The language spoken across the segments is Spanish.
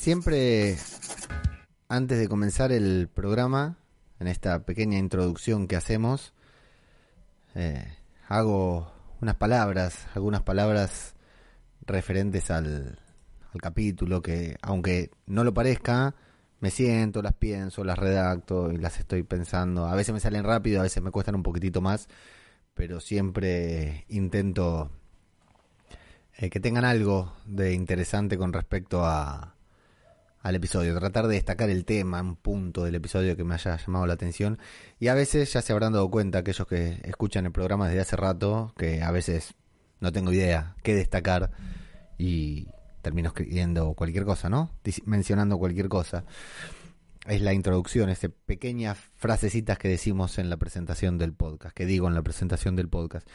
Siempre antes de comenzar el programa, en esta pequeña introducción que hacemos, eh, hago unas palabras, algunas palabras referentes al, al capítulo que, aunque no lo parezca, me siento, las pienso, las redacto y las estoy pensando. A veces me salen rápido, a veces me cuestan un poquitito más, pero siempre intento eh, que tengan algo de interesante con respecto a, al episodio, tratar de destacar el tema, un punto del episodio que me haya llamado la atención. Y a veces ya se habrán dado cuenta aquellos que escuchan el programa desde hace rato, que a veces no tengo idea qué destacar y termino escribiendo cualquier cosa, ¿no? mencionando cualquier cosa. Es la introducción, esas pequeñas frasecitas que decimos en la presentación del podcast, que digo en la presentación del podcast.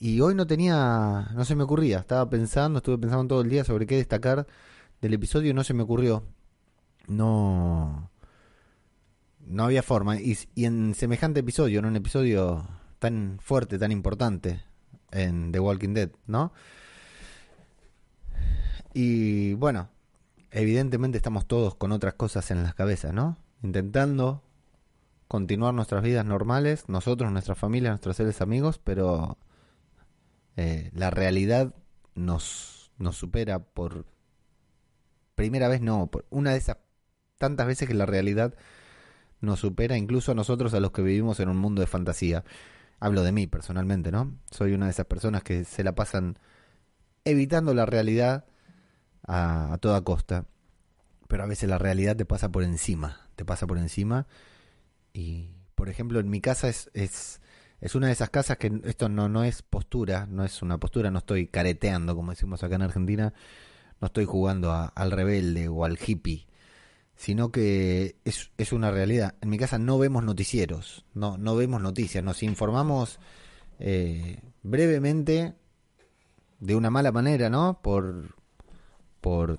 Y hoy no tenía, no se me ocurría, estaba pensando, estuve pensando todo el día sobre qué destacar del episodio y no se me ocurrió. No, no había forma. Y, y en semejante episodio, en un episodio tan fuerte, tan importante en The Walking Dead, ¿no? Y bueno, evidentemente estamos todos con otras cosas en las cabezas, ¿no? Intentando continuar nuestras vidas normales, nosotros, nuestra familia, nuestros seres amigos, pero eh, la realidad nos, nos supera por primera vez, no, por una de esas tantas veces que la realidad nos supera incluso a nosotros, a los que vivimos en un mundo de fantasía. Hablo de mí personalmente, ¿no? Soy una de esas personas que se la pasan evitando la realidad a, toda costa. Pero a veces la realidad te pasa por encima, te pasa por encima. Y, por ejemplo, en mi casa es, es es una de esas casas que esto no, no es postura, no es una postura, no estoy careteando, como decimos acá en Argentina, no estoy jugando al rebelde o al hippie, sino que es, es una realidad. En mi casa no vemos noticieros, no, no vemos noticias, nos informamos eh, brevemente, de una mala manera, ¿no? Por, por,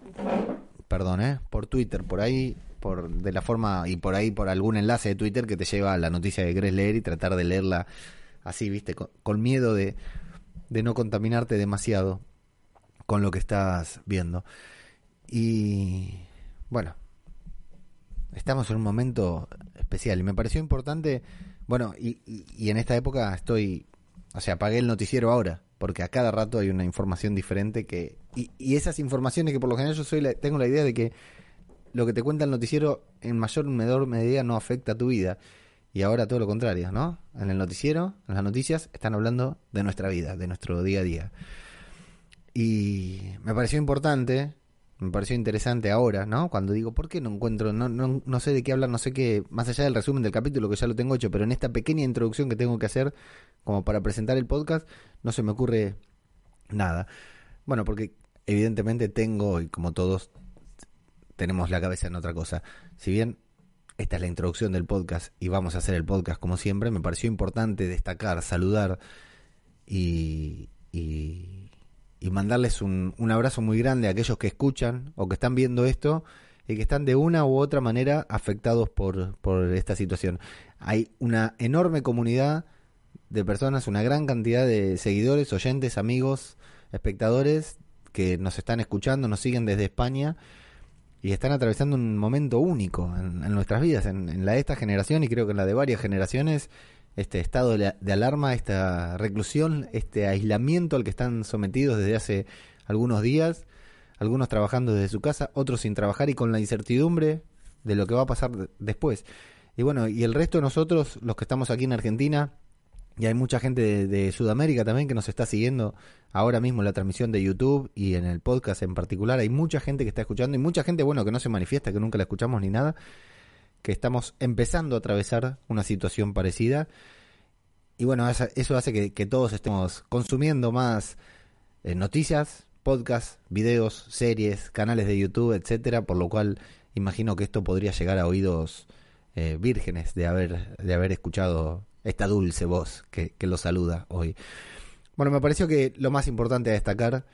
perdón, ¿eh? Por Twitter, por ahí por de la forma y por ahí por algún enlace de Twitter que te lleva a la noticia que querés leer y tratar de leerla así, viste, con, miedo de, de no contaminarte demasiado con lo que estás viendo. Y bueno, estamos en un momento especial y me pareció importante, bueno, y, y, en esta época estoy, o sea, apagué el noticiero ahora, porque a cada rato hay una información diferente que, y, y esas informaciones que por lo general yo soy tengo la idea de que lo que te cuenta el noticiero en mayor o menor medida no afecta a tu vida. Y ahora todo lo contrario, ¿no? En el noticiero, en las noticias, están hablando de nuestra vida, de nuestro día a día. Y me pareció importante, me pareció interesante ahora, ¿no? Cuando digo, ¿por qué no encuentro, no, no, no sé de qué hablar, no sé qué, más allá del resumen del capítulo que ya lo tengo hecho, pero en esta pequeña introducción que tengo que hacer como para presentar el podcast, no se me ocurre nada. Bueno, porque evidentemente tengo, y como todos, tenemos la cabeza en otra cosa. Si bien esta es la introducción del podcast y vamos a hacer el podcast como siempre, me pareció importante destacar, saludar y, y, mandarles un, un, abrazo muy grande a aquellos que escuchan o que están viendo esto y que están de una u otra manera afectados por, por esta situación. Hay una enorme comunidad de personas, una gran cantidad de seguidores, oyentes, amigos, espectadores que nos están escuchando, nos siguen desde España y están atravesando un momento único en, nuestras vidas, en, la de esta generación y creo que en la de varias generaciones, este estado de, alarma, esta reclusión, este aislamiento al que están sometidos desde hace algunos días, algunos trabajando desde su casa, otros sin trabajar y con la incertidumbre de lo que va a pasar después. Y bueno, y el resto de nosotros, los que estamos aquí en Argentina, y hay mucha gente de, Sudamérica también que nos está siguiendo ahora mismo en la transmisión de YouTube y en el podcast en particular. Hay mucha gente que está escuchando y mucha gente, bueno, que no se manifiesta, que nunca la escuchamos ni nada, que estamos empezando a atravesar una situación parecida. Y bueno, eso hace que, todos estemos consumiendo más eh, noticias, podcasts, videos, series, canales de YouTube, etcétera, por lo cual imagino que esto podría llegar a oídos eh, vírgenes de haber, de haber escuchado esta dulce voz que, lo saluda hoy. Bueno, me pareció que lo más importante a destacar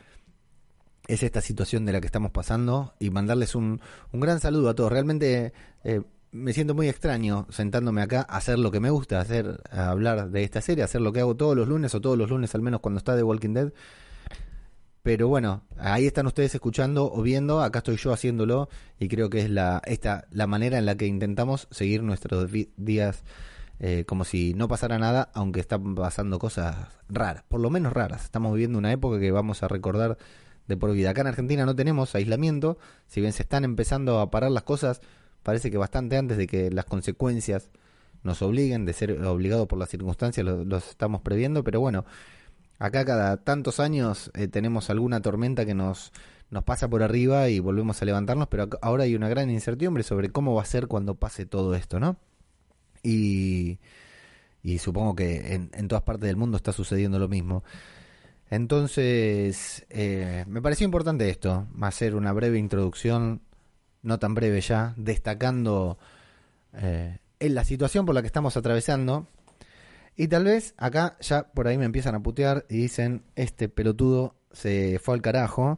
es esta situación de la que estamos pasando y mandarles un, un gran saludo a todos. Realmente eh, me siento muy extraño sentándome acá a hacer lo que me gusta, hacer, hablar de esta serie, hacer lo que hago todos los lunes o todos los lunes al menos cuando está The Walking Dead. Pero bueno, ahí están ustedes escuchando o viendo, acá estoy yo haciéndolo y creo que es la, esta, la manera en la que intentamos seguir nuestros días eh, como si no pasara nada, aunque están pasando cosas raras, por lo menos raras. Estamos viviendo una época que vamos a recordar de por vida. Acá en Argentina no tenemos aislamiento, si bien se están empezando a parar las cosas, parece que bastante antes de que las consecuencias nos obliguen, de ser obligados por las circunstancias, los estamos previendo, pero bueno, Acá cada tantos años eh, tenemos alguna tormenta que nos, nos pasa por arriba y volvemos a levantarnos, pero ahora hay una gran incertidumbre sobre cómo va a ser cuando pase todo esto, ¿no? Y, y supongo que en, en todas partes del mundo está sucediendo lo mismo. Entonces, eh, me pareció importante esto, hacer una breve introducción, no tan breve ya, destacando eh, en la situación por la que estamos atravesando y tal vez acá ya por ahí me empiezan a putear y dicen, este pelotudo se fue al carajo.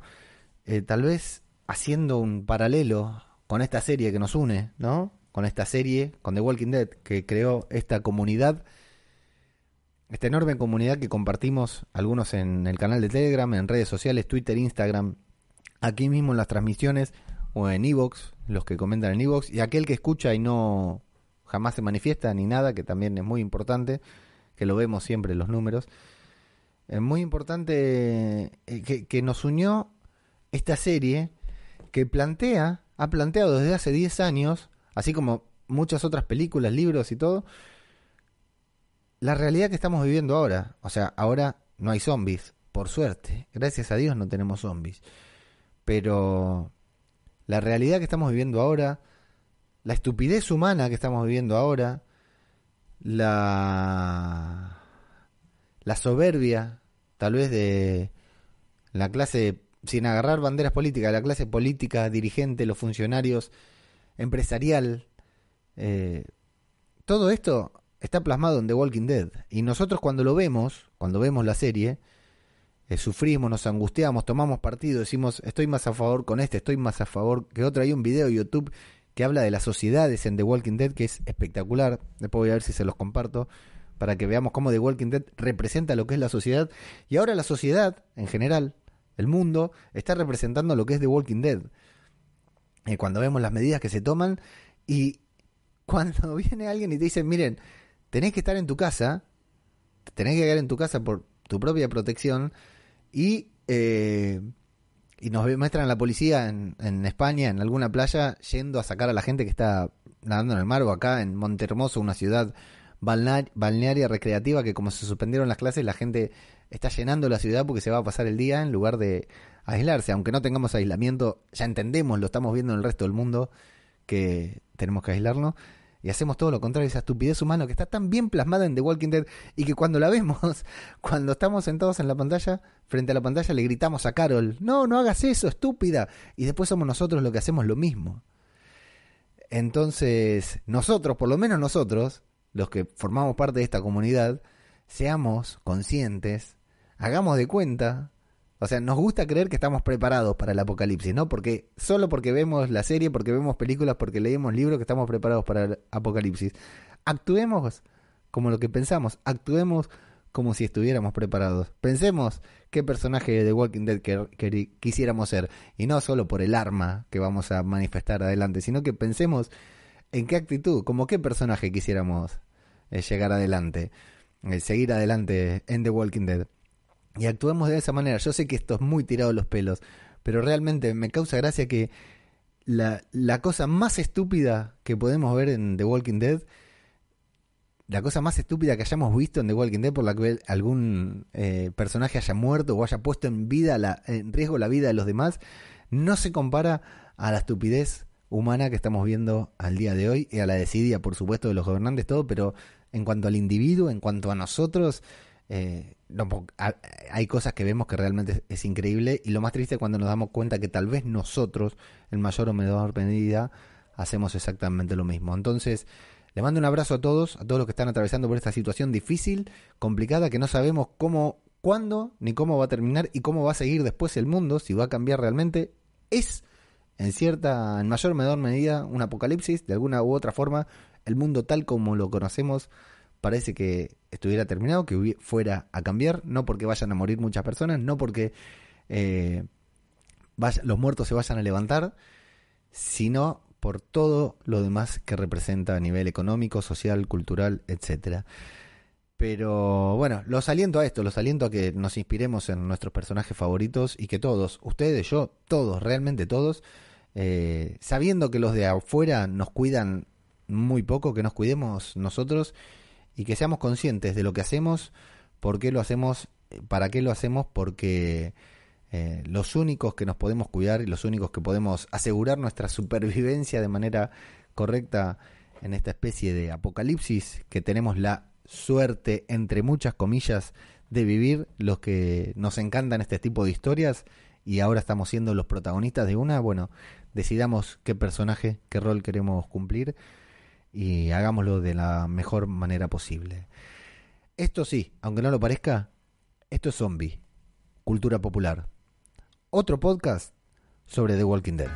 Eh, tal vez haciendo un paralelo con esta serie que nos une, ¿no? Con esta serie, con The Walking Dead, que creó esta comunidad, esta enorme comunidad que compartimos algunos en el canal de Telegram, en redes sociales, Twitter, Instagram, aquí mismo en las transmisiones o en Evox, los que comentan en Evox, y aquel que escucha y no jamás se manifiesta ni nada, que también es muy importante que lo vemos siempre en los números. Es muy importante eh, que, nos unió esta serie que plantea, ha planteado desde hace 10 años, así como muchas otras películas, libros y todo, la realidad que estamos viviendo ahora. O sea, ahora no hay zombies, por suerte. Gracias a Dios no tenemos zombies. Pero la realidad que estamos viviendo ahora, la estupidez humana que estamos viviendo ahora, la, la soberbia, tal vez de la clase, sin agarrar banderas políticas, la clase política, dirigente, los funcionarios, empresarial, eh, todo esto está plasmado en The Walking Dead. Y nosotros cuando lo vemos, cuando vemos la serie, eh, sufrimos, nos angustiamos, tomamos partido, decimos, estoy más a favor con este, estoy más a favor que otro. Hay un video de YouTube que habla de las sociedades en The Walking Dead, que es espectacular. Después voy a ver si se los comparto para que veamos cómo The Walking Dead representa lo que es la sociedad. Y ahora la sociedad, en general, el mundo, está representando lo que es The Walking Dead. Eh, cuando vemos las medidas que se toman y cuando viene alguien y te dice, miren, tenés que estar en tu casa, tenés que quedar en tu casa por tu propia protección y eh, y nos muestran a la policía en, en, España, en alguna playa, yendo a sacar a la gente que está nadando en el mar o acá en Montermoso, una ciudad balnearia recreativa que como se suspendieron las clases, la gente está llenando la ciudad porque se va a pasar el día en lugar de aislarse. Aunque no tengamos aislamiento, ya entendemos, lo estamos viendo en el resto del mundo, que tenemos que aislarnos y hacemos todo lo contrario, esa estupidez humana que está tan bien plasmada en The Walking Dead y que cuando la vemos, cuando estamos sentados en la pantalla, frente a la pantalla le gritamos a Carol, no, no hagas eso, estúpida, y después somos nosotros los que hacemos lo mismo. Entonces, nosotros, por lo menos nosotros, los que formamos parte de esta comunidad, seamos conscientes, hagamos de cuenta o sea, nos gusta creer que estamos preparados para el apocalipsis, ¿no? Porque solo porque vemos la serie, porque vemos películas, porque leemos libros, que estamos preparados para el apocalipsis. Actuemos como lo que pensamos, actuemos como si estuviéramos preparados. Pensemos qué personaje de The Walking Dead quisiéramos ser, y no solo por el arma que vamos a manifestar adelante, sino que pensemos en qué actitud, como qué personaje quisiéramos eh, llegar adelante, eh, seguir adelante en The Walking Dead y actuemos de esa manera. Yo sé que esto es muy tirado los pelos, pero realmente me causa gracia que la, la cosa más estúpida que podemos ver en The Walking Dead, la cosa más estúpida que hayamos visto en The Walking Dead por la que algún eh, personaje haya muerto o haya puesto en vida la, en riesgo la vida de los demás, no se compara a la estupidez humana que estamos viendo al día de hoy y a la desidia, por supuesto, de los gobernantes, todo, pero en cuanto al individuo, en cuanto a nosotros, eh, hay cosas que vemos que realmente es, increíble y lo más triste es cuando nos damos cuenta que tal vez nosotros, en mayor o menor medida, hacemos exactamente lo mismo. Entonces, le mando un abrazo a todos, a todos los que están atravesando por esta situación difícil, complicada, que no sabemos cómo, cuándo, ni cómo va a terminar y cómo va a seguir después el mundo, si va a cambiar realmente. Es, en cierta, en mayor o menor medida, un apocalipsis, de alguna u otra forma, el mundo tal como lo conocemos parece que estuviera terminado, que fuera a cambiar, no porque vayan a morir muchas personas, no porque eh, los muertos se vayan a levantar, sino por todo lo demás que representa a nivel económico, social, cultural, etcétera. Pero bueno, los aliento a esto, los aliento a que nos inspiremos en nuestros personajes favoritos y que todos, ustedes, yo, todos, realmente todos, eh, sabiendo que los de afuera nos cuidan muy poco, que nos cuidemos nosotros y que seamos conscientes de lo que hacemos, por qué lo hacemos, para qué lo hacemos, porque eh, los únicos que nos podemos cuidar y los únicos que podemos asegurar nuestra supervivencia de manera correcta en esta especie de apocalipsis que tenemos la suerte, entre muchas comillas, de vivir los que nos encantan este tipo de historias y ahora estamos siendo los protagonistas de una, bueno, decidamos qué personaje, qué rol queremos cumplir y hagámoslo de la mejor manera posible. Esto sí, aunque no lo parezca, esto es zombie, cultura popular. Otro podcast sobre The Walking Dead.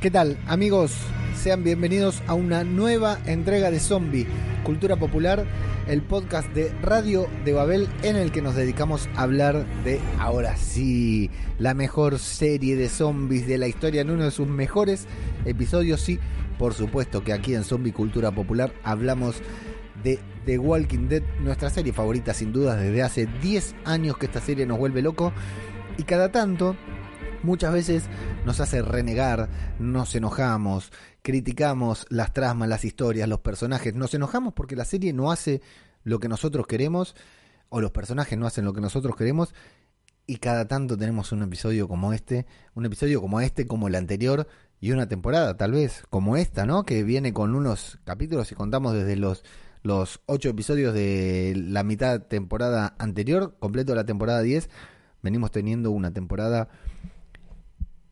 ¿Qué tal amigos? Sean bienvenidos a una nueva entrega de Zombie, Cultura Popular, el podcast de Radio de Babel en el que nos dedicamos a hablar de, ahora sí, la mejor serie de zombies de la historia en uno de sus mejores episodios. Sí, por supuesto que aquí en Zombie Cultura Popular hablamos de The Walking Dead, nuestra serie favorita sin duda desde hace 10 años que esta serie nos vuelve loco y cada tanto muchas veces nos hace renegar, nos enojamos, criticamos las trasmas, las historias, los personajes, nos enojamos porque la serie no hace lo que nosotros queremos o los personajes no hacen lo que nosotros queremos y cada tanto tenemos un episodio como este, un episodio como este, como el anterior y una temporada tal vez como esta, ¿no? Que viene con unos capítulos y contamos desde los los ocho episodios de la mitad temporada anterior, completo la temporada 10, venimos teniendo una temporada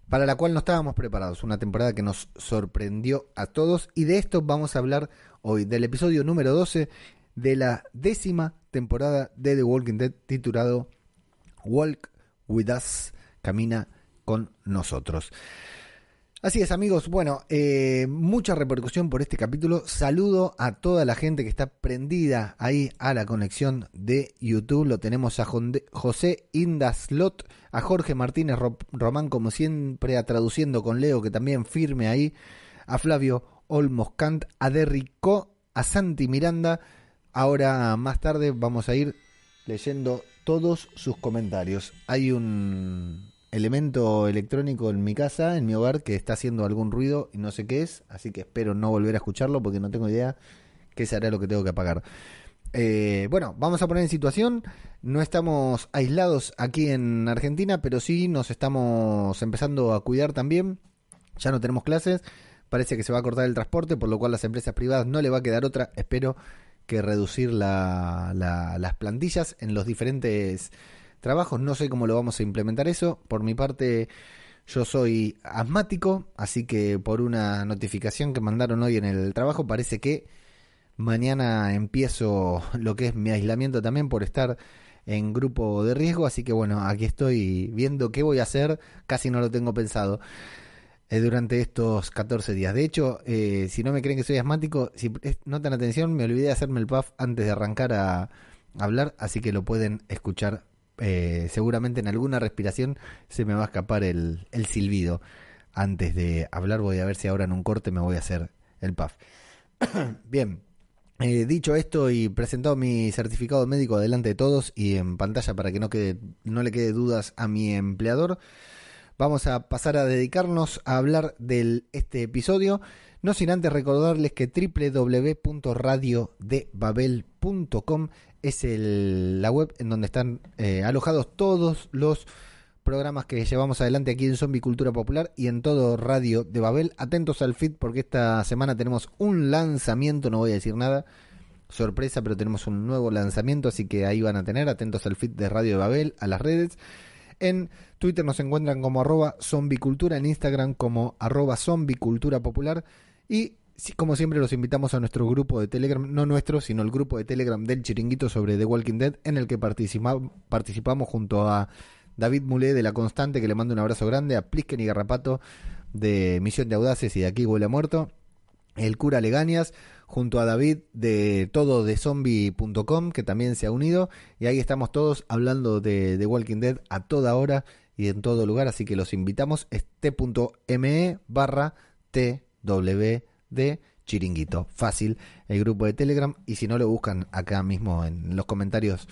para la cual no estábamos preparados. Una temporada que nos sorprendió a todos y de esto vamos a hablar hoy, del episodio número 12 de la décima temporada de The Walking Dead titulado Walk With Us, Camina con nosotros. Así es, amigos. Bueno, eh, mucha repercusión por este capítulo. Saludo a toda la gente que está prendida ahí a la conexión de YouTube. Lo tenemos a José Indaslot, a Jorge Martínez Román, como siempre, a Traduciendo con Leo, que también firme ahí, a Flavio Olmos Cant, a Derrico, a Santi Miranda. Ahora, más tarde, vamos a ir leyendo todos sus comentarios. Hay un elemento electrónico en mi casa, en mi hogar, que está haciendo algún ruido y no sé qué es, así que espero no volver a escucharlo porque no tengo idea qué será lo que tengo que apagar. Eh, bueno, vamos a poner en situación. No estamos aislados aquí en Argentina, pero sí nos estamos empezando a cuidar también. Ya no tenemos clases. Parece que se va a cortar el transporte, por lo cual las empresas privadas no le va a quedar otra. Espero que reducir las plantillas en los diferentes trabajos. No sé cómo lo vamos a implementar eso. Por mi parte, yo soy asmático, así que por una notificación que mandaron hoy en el trabajo, parece que mañana empiezo lo que es mi aislamiento también por estar en grupo de riesgo. Así que bueno, aquí estoy viendo qué voy a hacer. Casi no lo tengo pensado. Eh, durante estos 14 días. De hecho, eh, si no me creen que soy asmático, si notan atención, me olvidé de hacerme el puff antes de arrancar a hablar, así que lo pueden escuchar eh, seguramente en alguna respiración se me va a escapar el, silbido. Antes de hablar voy a ver si ahora en un corte me voy a hacer el puff. Bien, eh, dicho esto y presentado mi certificado médico delante de todos y en pantalla para que no, quede, no le quede dudas a mi empleador, vamos a pasar a dedicarnos a hablar de este episodio. No sin antes recordarles que www.radiodebabel.com es el, la web en donde están eh, alojados todos los programas que llevamos adelante aquí en Zombie Cultura Popular y en todo Radio de Babel. Atentos al feed porque esta semana tenemos un lanzamiento, no voy a decir nada, sorpresa, pero tenemos un nuevo lanzamiento, así que ahí van a tener, atentos al feed de Radio de Babel, a las redes. En Twitter nos encuentran como arroba zombicultura, en Instagram como arroba zombicultura popular y como siempre los invitamos a nuestro grupo de Telegram, no nuestro, sino el grupo de Telegram del Chiringuito sobre The Walking Dead, en el que participamos junto a David Mulé de La Constante, que le mando un abrazo grande, a Plisken y Garrapato de Misión de Audaces y de Aquí Huele a Muerto, el cura Legañas, junto a David de todo de zombie.com, que también se ha unido, y ahí estamos todos hablando de, The Walking Dead a toda hora y en todo lugar, así que los invitamos, este.me barra TWD chiringuito. Fácil, el grupo de Telegram, y si no lo buscan acá mismo en los comentarios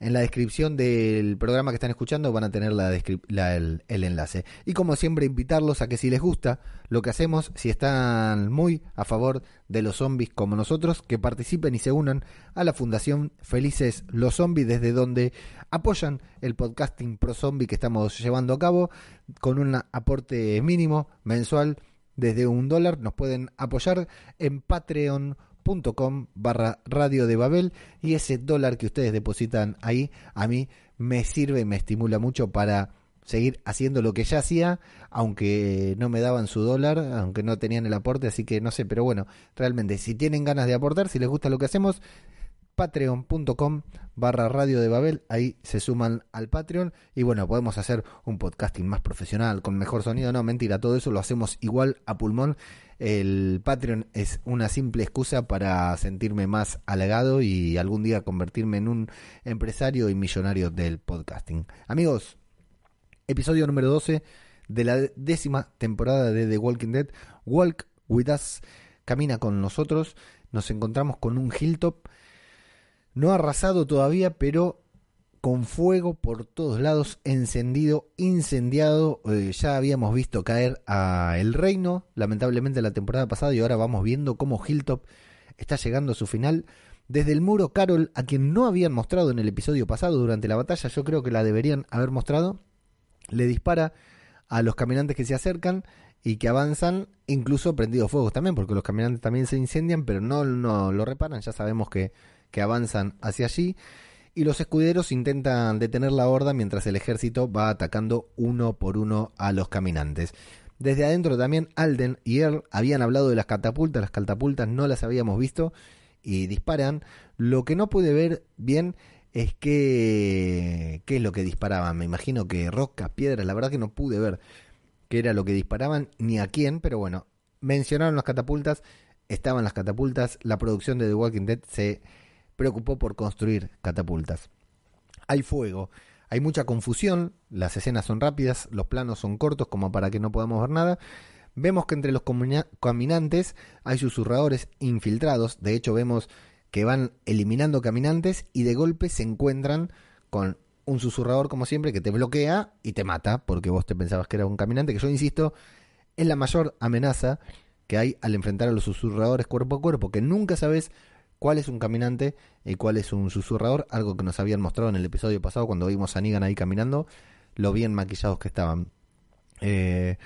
en la descripción del programa que están escuchando van a tener la, el, enlace. Y como siempre, invitarlos a que si les gusta lo que hacemos, si están muy a favor de los zombies como nosotros, que participen y se unan a la Fundación Felices los Zombies, desde donde apoyan el podcasting pro zombie que estamos llevando a cabo con un aporte mínimo mensual desde un dólar. Nos pueden apoyar en Patreon com barra radio de Babel y ese dólar que ustedes depositan ahí a mí me sirve y me estimula mucho para seguir haciendo lo que ya hacía, aunque no me daban su dólar, aunque no tenían el aporte, así que no sé, pero bueno, realmente si tienen ganas de aportar, si les gusta lo que hacemos, patreon.com barra radio de Babel, ahí se suman al Patreon y bueno, podemos hacer un podcasting más profesional, con mejor sonido, no, mentira, todo eso lo hacemos igual a pulmón el Patreon es una simple excusa para sentirme más halagado y algún día convertirme en un empresario y millonario del podcasting. Amigos, episodio número 12 de la décima temporada de The Walking Dead. Walk with us, camina con nosotros. Nos encontramos con un hilltop no arrasado todavía, pero con fuego por todos lados, encendido, incendiado. Eh, ya habíamos visto caer a El Reino, lamentablemente la temporada pasada, y ahora vamos viendo cómo Hilltop está llegando a su final. Desde el muro, Carol, a quien no habían mostrado en el episodio pasado durante la batalla, yo creo que la deberían haber mostrado, le dispara a los caminantes que se acercan y que avanzan, incluso prendidos fuegos también, porque los caminantes también se incendian, pero no, no lo reparan, ya sabemos que, que avanzan hacia allí y los escuderos intentan detener la horda mientras el ejército va atacando uno por uno a los caminantes. Desde adentro también Alden y Earl habían hablado de las catapultas, las catapultas no las habíamos visto y disparan. Lo que no pude ver bien es que qué es lo que disparaban. Me imagino que rocas, piedras, la verdad que no pude ver qué era lo que disparaban ni a quién, pero bueno, mencionaron las catapultas, estaban las catapultas, la producción de The Walking Dead se preocupó por construir catapultas. Hay fuego, hay mucha confusión, las escenas son rápidas, los planos son cortos como para que no podamos ver nada. Vemos que entre los caminantes hay susurradores infiltrados, de hecho vemos que van eliminando caminantes y de golpe se encuentran con un susurrador como siempre que te bloquea y te mata porque vos te pensabas que era un caminante, que yo insisto, es la mayor amenaza que hay al enfrentar a los susurradores cuerpo a cuerpo, que nunca sabes cuál es un caminante y cuál es un susurrador, algo que nos habían mostrado en el episodio pasado cuando vimos a Negan ahí caminando, lo bien maquillados que estaban. Eh,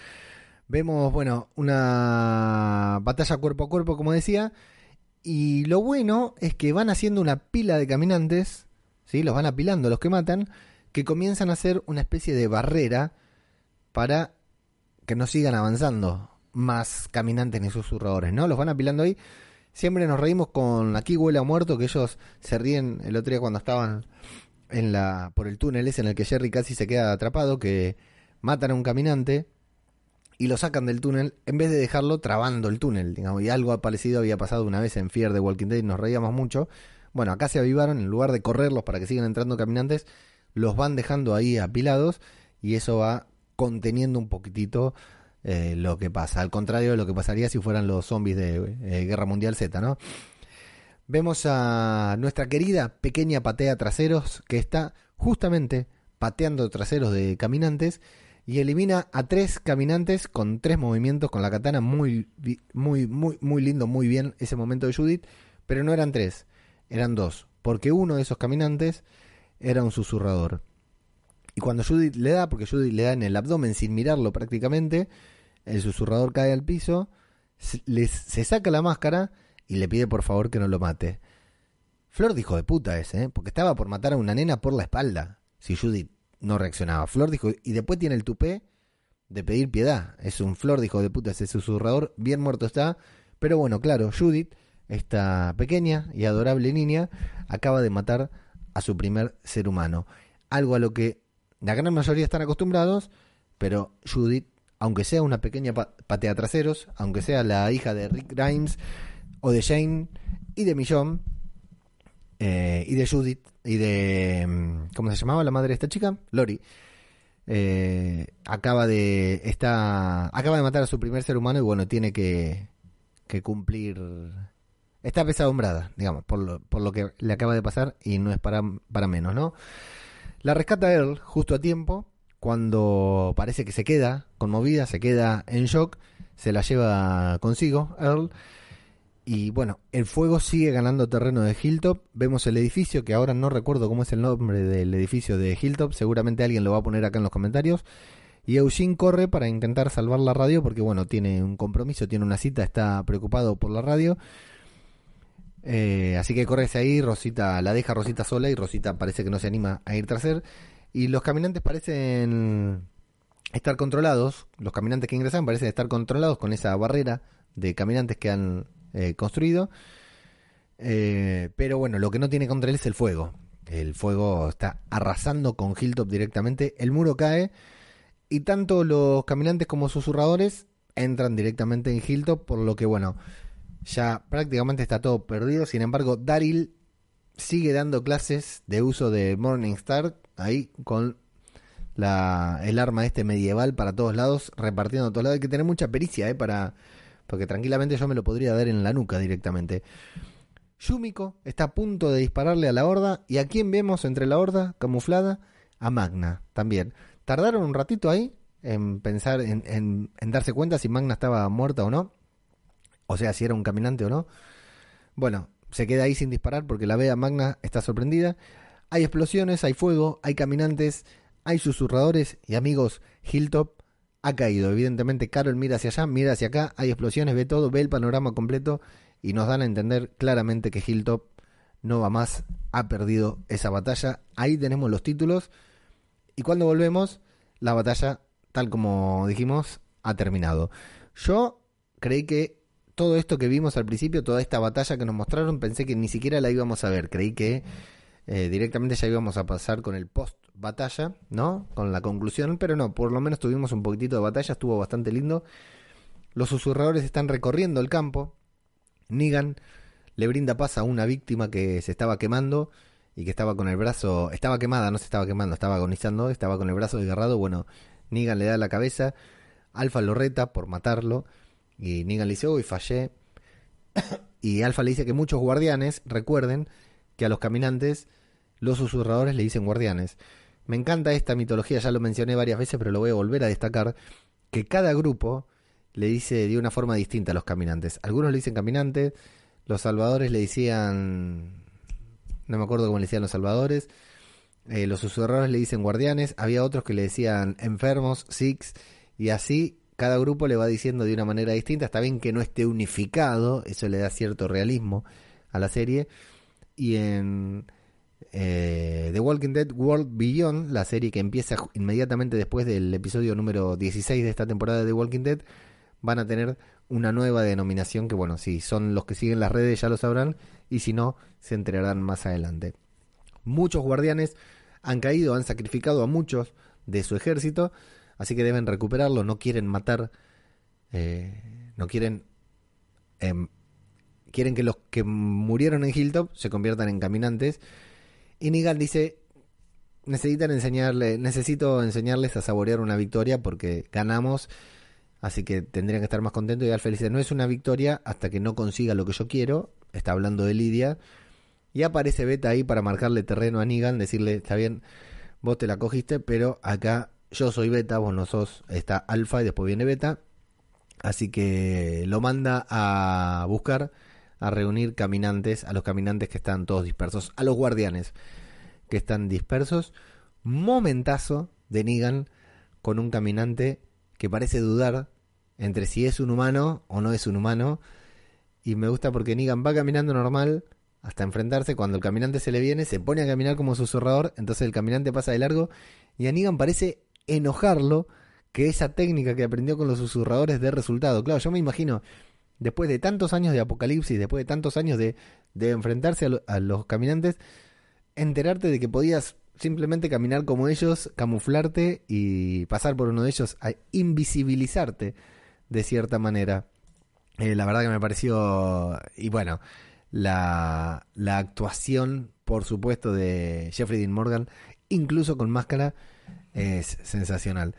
vemos, bueno, una batalla cuerpo a cuerpo, como decía, y lo bueno es que van haciendo una pila de caminantes, ¿sí? los van apilando los que matan, que comienzan a hacer una especie de barrera para que no sigan avanzando más caminantes ni susurradores, ¿no? Los van apilando ahí Siempre nos reímos con Aquí huele a muerto, que ellos se ríen el otro día cuando estaban en la por el túnel ese en el que Jerry casi se queda atrapado, que matan a un caminante y lo sacan del túnel en vez de dejarlo trabando el túnel, digamos, y algo parecido había pasado una vez en Fear de Walking Dead y nos reíamos mucho. Bueno, acá se avivaron, en lugar de correrlos para que sigan entrando caminantes, los van dejando ahí apilados y eso va conteniendo un poquitito eh, lo que pasa, al contrario de lo que pasaría si fueran los zombies de eh, Guerra Mundial Z, ¿no? Vemos a nuestra querida pequeña patea traseros que está justamente pateando traseros de caminantes y elimina a tres caminantes con tres movimientos con la katana muy muy muy muy lindo, muy bien ese momento de Judith, pero no eran tres, eran dos, porque uno de esos caminantes era un susurrador. Y cuando Judith le da, porque Judith le da en el abdomen sin mirarlo prácticamente, el susurrador cae al piso, se, saca la máscara y le pide por favor que no lo mate. Flor dijo de puta ese, ¿eh? porque estaba por matar a una nena por la espalda, si Judith no reaccionaba. Flor dijo, y después tiene el tupé de pedir piedad. Es un Flor dijo de puta ese susurrador, bien muerto está. Pero bueno, claro, Judith, esta pequeña y adorable niña, acaba de matar a su primer ser humano. Algo a lo que la gran mayoría están acostumbrados, pero Judith, aunque sea una pequeña patea traseros, aunque sea la hija de Rick Grimes o de Shane y de Millón eh, y de Judith y de mm, ¿cómo se llamaba la madre de esta chica? Lori. Eh, acaba de está acaba de matar a su primer ser humano y bueno tiene que, que cumplir está pesadumbrada digamos por lo, por lo que le acaba de pasar y no es para, para menos no la rescata Earl justo a tiempo, cuando parece que se queda conmovida, se queda en shock, se la lleva consigo Earl. Y bueno, el fuego sigue ganando terreno de Hilltop. Vemos el edificio, que ahora no recuerdo cómo es el nombre del edificio de Hilltop. Seguramente alguien lo va a poner acá en los comentarios. Y Eugene corre para intentar salvar la radio porque, bueno, tiene un compromiso, tiene una cita, está preocupado por la radio. Eh, así que corre ahí, Rosita la deja Rosita sola y Rosita parece que no se anima a ir tras él. Y los caminantes parecen estar controlados, los caminantes que ingresan parecen estar controlados con esa barrera de caminantes que han eh, construido. Eh, pero bueno, lo que no tiene contra él es el fuego. El fuego está arrasando con Hilltop directamente. El muro cae y tanto los caminantes como susurradores entran directamente en Hilltop, por lo que bueno, ya prácticamente está todo perdido. Sin embargo, Daryl sigue dando clases de uso de Morningstar ahí con la, el arma este medieval para todos lados, repartiendo a todos lados. Hay que tener mucha pericia, ¿eh? Para, porque tranquilamente yo me lo podría dar en la nuca directamente. Yumiko está a punto de dispararle a la horda. ¿Y a quién vemos entre la horda camuflada? A Magna también. Tardaron un ratito ahí en pensar, en, en darse cuenta si Magna estaba muerta o no. O sea, si era un caminante o no. Bueno, se queda ahí sin disparar porque la vea Magna está sorprendida. Hay explosiones, hay fuego, hay caminantes, hay susurradores y amigos, Hilltop ha caído. Evidentemente, Carol mira hacia allá, mira hacia acá, hay explosiones, ve todo, ve el panorama completo y nos dan a entender claramente que Hilltop no va más, ha perdido esa batalla. Ahí tenemos los títulos y cuando volvemos, la batalla, tal como dijimos, ha terminado. Yo creí que todo esto que vimos al principio, toda esta batalla que nos mostraron, pensé que ni siquiera la íbamos a ver. Creí que eh, directamente ya íbamos a pasar con el post batalla, ¿no? Con la conclusión, pero no, por lo menos tuvimos un poquitito de batalla, estuvo bastante lindo. Los susurradores están recorriendo el campo. Negan le brinda paz a una víctima que se estaba quemando y que estaba con el brazo, estaba quemada, no se estaba quemando, estaba agonizando, estaba con el brazo desgarrado. Bueno, Negan le da la cabeza, Alfa lo reta por matarlo y Negan le dice, uy, fallé. y Alfa le dice que muchos guardianes recuerden que a los caminantes los susurradores le dicen guardianes. Me encanta esta mitología, ya lo mencioné varias veces, pero lo voy a volver a destacar, que cada grupo le dice de una forma distinta a los caminantes. Algunos le dicen caminantes, los salvadores le decían... No me acuerdo cómo le decían los salvadores. Eh, los susurradores le dicen guardianes. Había otros que le decían enfermos, six. Y así cada grupo le va diciendo de una manera distinta. Está bien que no esté unificado, eso le da cierto realismo a la serie. Y en eh, The Walking Dead World Beyond, la serie que empieza inmediatamente después del episodio número 16 de esta temporada de The Walking Dead, van a tener una nueva denominación que, bueno, si son los que siguen las redes ya lo sabrán, y si no, se enterarán más adelante. Muchos guardianes han caído, han sacrificado a muchos de su ejército Así que deben recuperarlo, no quieren matar, eh, no quieren... Em, quieren que los que murieron en Hilltop se conviertan en caminantes. Y Negan dice, necesitan enseñarle, necesito enseñarles a saborear una victoria porque ganamos Así que tendrían que estar más contentos y Alfa dice, no es una victoria hasta que no consiga lo que yo quiero. Está hablando de Lidia. Y aparece Beta ahí para marcarle terreno a Negan, decirle, está bien, vos te la cogiste, pero acá yo soy Beta, vos no sos, está Alfa y después viene Beta. Así que lo manda a buscar, a reunir caminantes, a los caminantes que están todos dispersos, a los guardianes que están dispersos. Momentazo de Negan con un caminante que parece dudar entre si es un humano o no es un humano. Y me gusta porque Negan va caminando normal hasta enfrentarse. Cuando el caminante se le viene, se pone a caminar como susurrador. Entonces el caminante pasa de largo. Y a Negan parece enojarlo que esa técnica que aprendió con los susurradores dé resultado. Claro, yo me imagino, después de tantos años de apocalipsis, después de tantos años de, de enfrentarse a, a los caminantes, enterarte de que podías simplemente caminar como ellos, camuflarte y pasar por uno de ellos, a invisibilizarte de cierta manera. Eh, la verdad que me pareció, y bueno, la, la actuación, por supuesto, de Jeffrey Dean Morgan, incluso con máscara, es sensacional.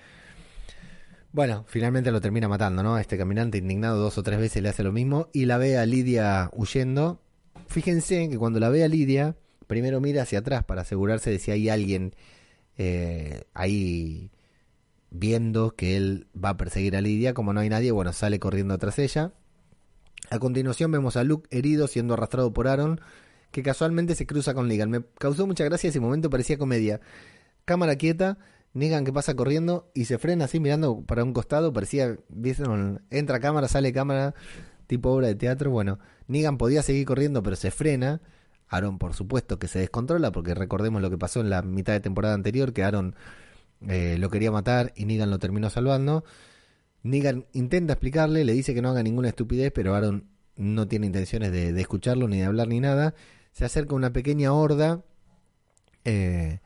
Bueno, finalmente lo termina matando, ¿no? Este caminante indignado dos o tres veces le hace lo mismo y la ve a Lidia huyendo. Fíjense que cuando la ve a Lidia, primero mira hacia atrás para asegurarse de si hay alguien eh, ahí viendo que él va a perseguir a Lidia. Como no hay nadie, bueno, sale corriendo tras ella. A continuación vemos a Luke herido siendo arrastrado por Aaron, que casualmente se cruza con Negan. Me causó mucha gracia ese momento, parecía comedia. Cámara quieta, Negan que pasa corriendo y se frena así mirando para un costado, parecía, ¿vieron? Entra cámara, sale cámara, tipo obra de teatro. Bueno, Negan podía seguir corriendo, pero se frena Aaron, por supuesto, que se descontrola, porque recordemos lo que pasó en la mitad de temporada anterior, que Aaron eh, lo quería matar y Negan lo terminó salvando. Negan intenta explicarle, le dice que no haga ninguna estupidez, pero Aaron no tiene intenciones de, escucharlo, ni de hablar, ni nada. Se acerca una pequeña horda. Eh,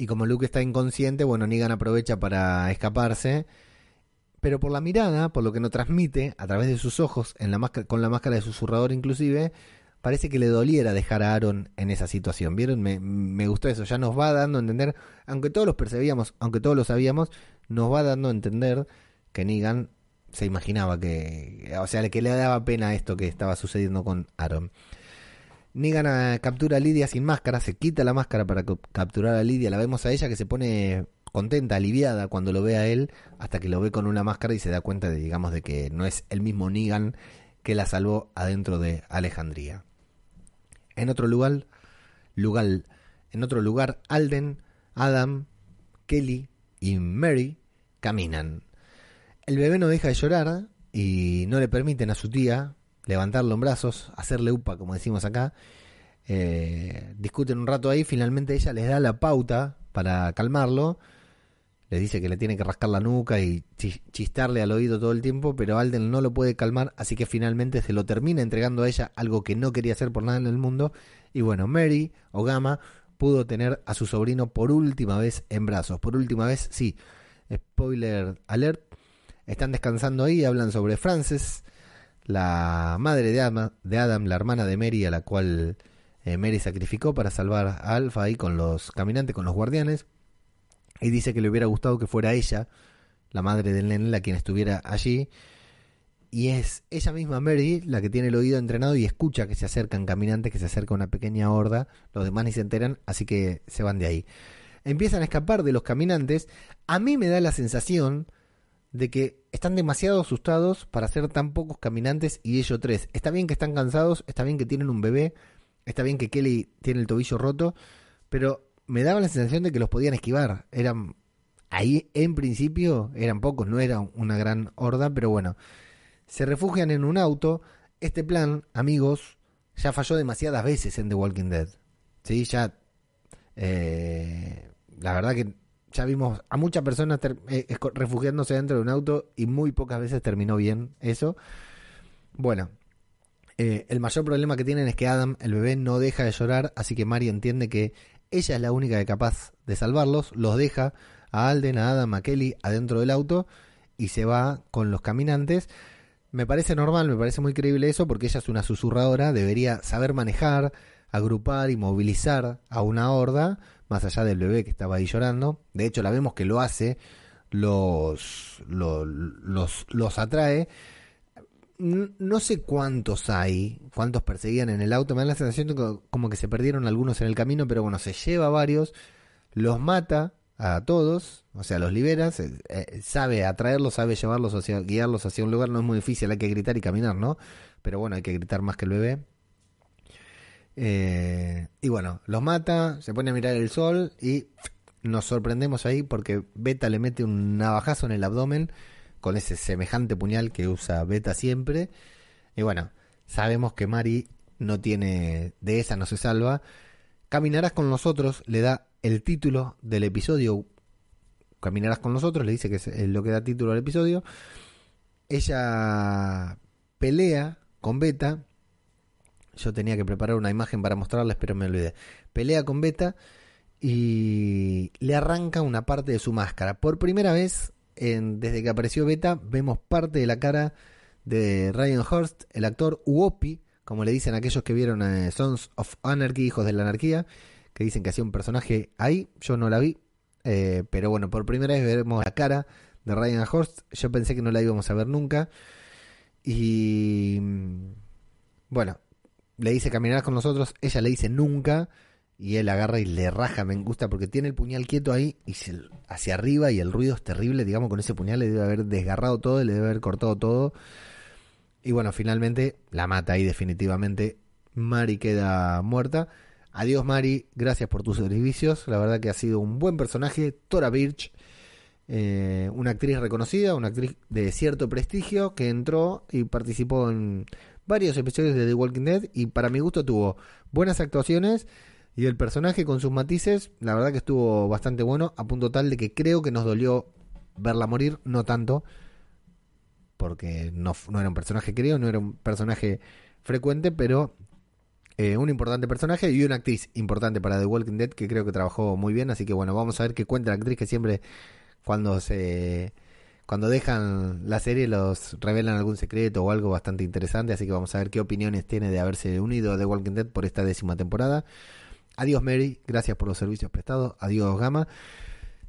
y como Luke está inconsciente, bueno, Negan aprovecha para escaparse. Pero por la mirada, por lo que no transmite, a través de sus ojos, en la con la máscara de susurrador inclusive, parece que le doliera dejar a Aaron en esa situación. ¿Vieron? Me, me, gustó eso. Ya nos va dando a entender, aunque todos los percibíamos, aunque todos lo sabíamos, nos va dando a entender que Negan se imaginaba que, o sea, que le daba pena esto que estaba sucediendo con Aaron. Negan ah, captura a Lidia sin máscara, se quita la máscara para capturar a Lidia. La vemos a ella que se pone contenta, aliviada cuando lo ve a él, hasta que lo ve con una máscara y se da cuenta de, digamos, de que no es el mismo Negan que la salvó adentro de Alejandría. En otro lugar, lugar, en otro lugar, Alden, Adam, Kelly y Mary caminan. El bebé no deja de llorar y no le permiten a su tía levantarlo en brazos, hacerle upa, como decimos acá. Eh, discuten un rato ahí, finalmente ella les da la pauta para calmarlo le dice que le tiene que rascar la nuca y chistarle al oído todo el tiempo, pero Alden no lo puede calmar, así que finalmente se lo termina entregando a ella, algo que no quería hacer por nada en el mundo. Y bueno, Mary o Gama pudo tener a su sobrino por última vez en brazos. Por última vez, sí. Spoiler alert. Están descansando ahí, hablan sobre Frances, la madre de Adam, de Adam la hermana de Mary, a la cual eh, Mary sacrificó para salvar a Alpha ahí con los caminantes, con los guardianes y dice que le hubiera gustado que fuera ella, la madre del nene, la quien estuviera allí. Y es ella misma, Mary, la que tiene el oído entrenado y escucha que se acercan caminantes, que se acerca una pequeña horda. Los demás ni se enteran, así que se van de ahí. Empiezan a escapar de los caminantes. A mí me da la sensación de que están demasiado asustados para ser tan pocos caminantes y ellos tres. Está bien que están cansados, está bien que tienen un bebé, está bien que Kelly tiene el tobillo roto, pero me daba la sensación de que los podían esquivar. Eran ahí en principio eran pocos, no era una gran horda, pero bueno, se refugian en un auto. Este plan, amigos, ya falló demasiadas veces en The Walking Dead. Sí, ya eh, la verdad que ya vimos a muchas personas eh, refugiándose dentro de un auto y muy pocas veces terminó bien eso. Bueno, eh, el mayor problema que tienen es que Adam, el bebé, no deja de llorar, así que Mari entiende que ella es la única que capaz de salvarlos, los deja a Alden, a Adam, a Kelly adentro del auto y se va con los caminantes. Me parece normal, me parece muy creíble eso porque ella es una susurradora, debería saber manejar, agrupar y movilizar a una horda, más allá del bebé que estaba ahí llorando. De hecho, la vemos que lo hace los, los, los, los atrae. No sé cuántos hay, cuántos perseguían en el auto. Me da la sensación como que se perdieron algunos en el camino, pero bueno, se lleva varios, los mata a todos, o sea, los libera, eh, sabe atraerlos, sabe llevarlos, hacia, guiarlos hacia un lugar. No es muy difícil, hay que gritar y caminar, ¿no? Pero bueno, hay que gritar más que el bebé. Eh, y bueno, los mata, se pone a mirar el sol y nos sorprendemos ahí porque Beta le mete un navajazo en el abdomen con ese semejante puñal que usa Beta siempre. Y bueno, sabemos que Mari no tiene, de esa no se salva. Caminarás con nosotros, le da el título del episodio. Caminarás con nosotros, le dice que es lo que da título al episodio. Ella pelea con Beta. Yo tenía que preparar una imagen para mostrarles, pero me olvidé. Pelea con Beta y le arranca una parte de su máscara. Por primera vez, desde que apareció Beta, vemos parte de la cara de Ryan Hurst, el actor Uopi, como le dicen aquellos que vieron eh, Sons of Anarchy, Hijos de la Anarquía, que dicen que hacía un personaje ahí. Yo no la vi, eh, pero bueno, por primera vez vemos la cara de Ryan Hurst. Yo pensé que no la íbamos a ver nunca. Y mm, bueno, le dice caminar con nosotros, ella le dice nunca y él agarra y le raja, me gusta porque tiene el puñal quieto ahí y se, hacia arriba y el ruido es terrible, digamos, con ese puñal le debe haber desgarrado todo, le debe haber cortado todo. Y bueno, finalmente la mata ahí definitivamente. Mari queda muerta. Adiós Mari, gracias por tus servicios. La verdad que ha sido un buen personaje. Tora Birch, eh, una actriz reconocida, una actriz de cierto prestigio que entró y participó en varios episodios de The Walking Dead y para mi gusto tuvo buenas actuaciones y el personaje con sus matices, la verdad que estuvo bastante bueno, a punto tal de que creo que nos dolió verla morir, no tanto, porque no, no era un personaje querido, no era un personaje frecuente, pero eh, un importante personaje y una actriz importante para The Walking Dead que creo que trabajó muy bien, así que bueno, vamos a ver qué cuenta la actriz que siempre cuando se cuando dejan la serie los revelan algún secreto o algo bastante interesante, así que vamos a ver qué opiniones tiene de haberse unido a The Walking Dead por esta décima temporada. Adiós Mary, gracias por los servicios prestados. Adiós Gama.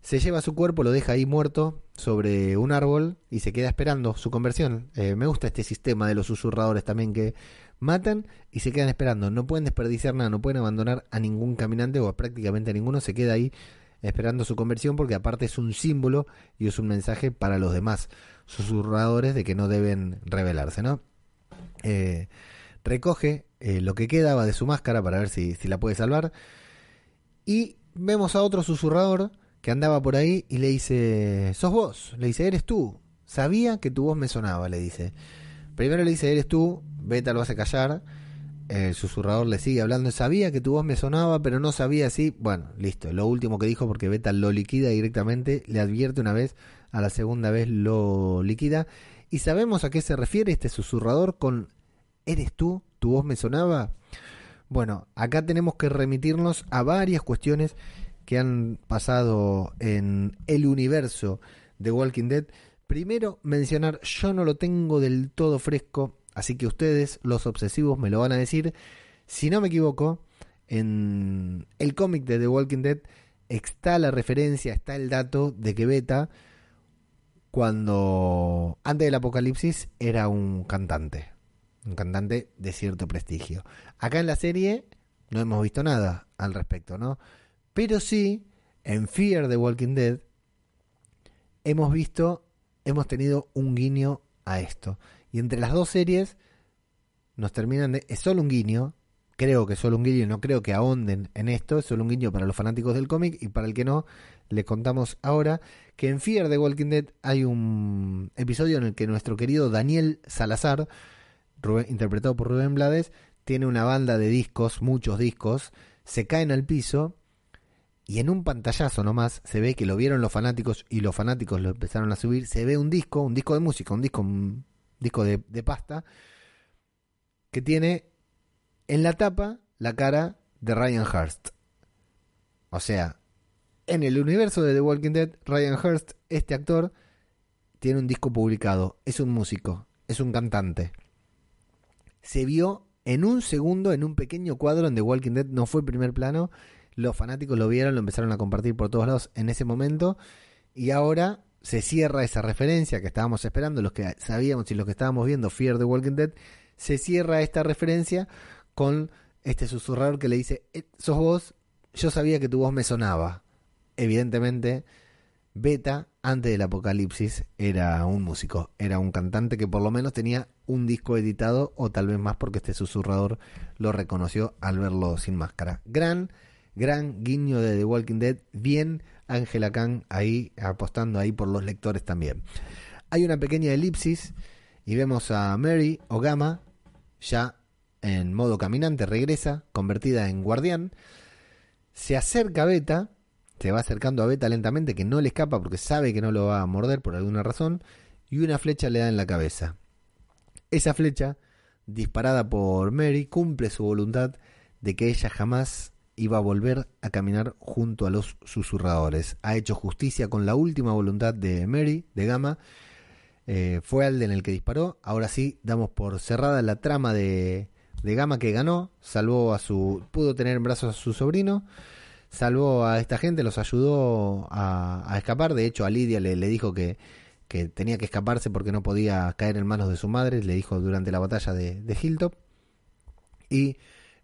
Se lleva su cuerpo, lo deja ahí muerto sobre un árbol y se queda esperando su conversión. Eh, me gusta este sistema de los susurradores también que matan y se quedan esperando. No pueden desperdiciar nada, no pueden abandonar a ningún caminante o a prácticamente a ninguno. Se queda ahí esperando su conversión porque aparte es un símbolo y es un mensaje para los demás susurradores de que no deben revelarse, ¿no? Eh, recoge eh, lo que quedaba de su máscara para ver si, si la puede salvar. Y vemos a otro susurrador que andaba por ahí y le dice, sos vos, le dice, eres tú. Sabía que tu voz me sonaba, le dice. Primero le dice, eres tú, Beta lo hace callar. El susurrador le sigue hablando, sabía que tu voz me sonaba, pero no sabía si... Bueno, listo, lo último que dijo porque Beta lo liquida directamente, le advierte una vez, a la segunda vez lo liquida. Y sabemos a qué se refiere este susurrador con, eres tú, tu voz me sonaba. Bueno, acá tenemos que remitirnos a varias cuestiones que han pasado en el universo de Walking Dead. Primero, mencionar, yo no lo tengo del todo fresco, así que ustedes, los obsesivos, me lo van a decir. Si no me equivoco, en el cómic de The Walking Dead está la referencia, está el dato de que Beta, cuando antes del apocalipsis, era un cantante un cantante de cierto prestigio. Acá en la serie no hemos visto nada al respecto, ¿no? Pero sí, en Fear the Walking Dead, hemos visto, hemos tenido un guiño a esto. Y entre las dos series nos terminan de... Es solo un guiño, creo que solo un guiño, no creo que ahonden en esto, es solo un guiño para los fanáticos del cómic y para el que no, le contamos ahora que en Fear the Walking Dead hay un episodio en el que nuestro querido Daniel Salazar interpretado por Rubén Blades, tiene una banda de discos, muchos discos, se caen al piso y en un pantallazo nomás se ve que lo vieron los fanáticos y los fanáticos lo empezaron a subir, se ve un disco, un disco de música, un disco, disco de, pasta, que tiene en la tapa la cara de Ryan Hurst. O sea, en el universo de The Walking Dead, Ryan Hurst, este actor, tiene un disco publicado, es un músico, es un cantante. Se vio en un segundo en un pequeño cuadro en The Walking Dead, no fue primer plano, los fanáticos lo vieron, lo empezaron a compartir por todos lados en ese momento. Y ahora se cierra esa referencia que estábamos esperando, los que sabíamos y los que estábamos viendo Fear the Walking Dead, se cierra esta referencia con este susurrador que le dice, eh, sos vos, yo sabía que tu voz me sonaba. Evidentemente, Beta, antes del apocalipsis, era un músico, era un cantante que por lo menos tenía un disco editado o tal vez más porque este susurrador lo reconoció al verlo sin máscara. Gran, gran guiño de The Walking Dead, bien Angela Kang ahí apostando ahí por los lectores también. Hay una pequeña elipsis y vemos a Mary o Gamma ya en modo caminante, regresa, convertida en guardián, se acerca a Beta, se va acercando a Beta lentamente, que no le escapa porque sabe que no lo va a morder por alguna razón, y una flecha le da en la cabeza. Esa flecha, disparada por Mary, cumple su voluntad de que ella jamás iba a volver a caminar junto a los susurradores. Ha hecho justicia con la última voluntad de Mary, de Gama. Eh, fue Alden el que disparó. Ahora sí, damos por cerrada la trama de, de Gama que ganó. Salvó a su. pudo tener en brazos a su sobrino. Salvó a esta gente, los ayudó a, escapar. De hecho, a Lidia le, le dijo que, que, tenía que escaparse porque no podía caer en manos de su madre. Le dijo durante la batalla de, de Hilltop. Y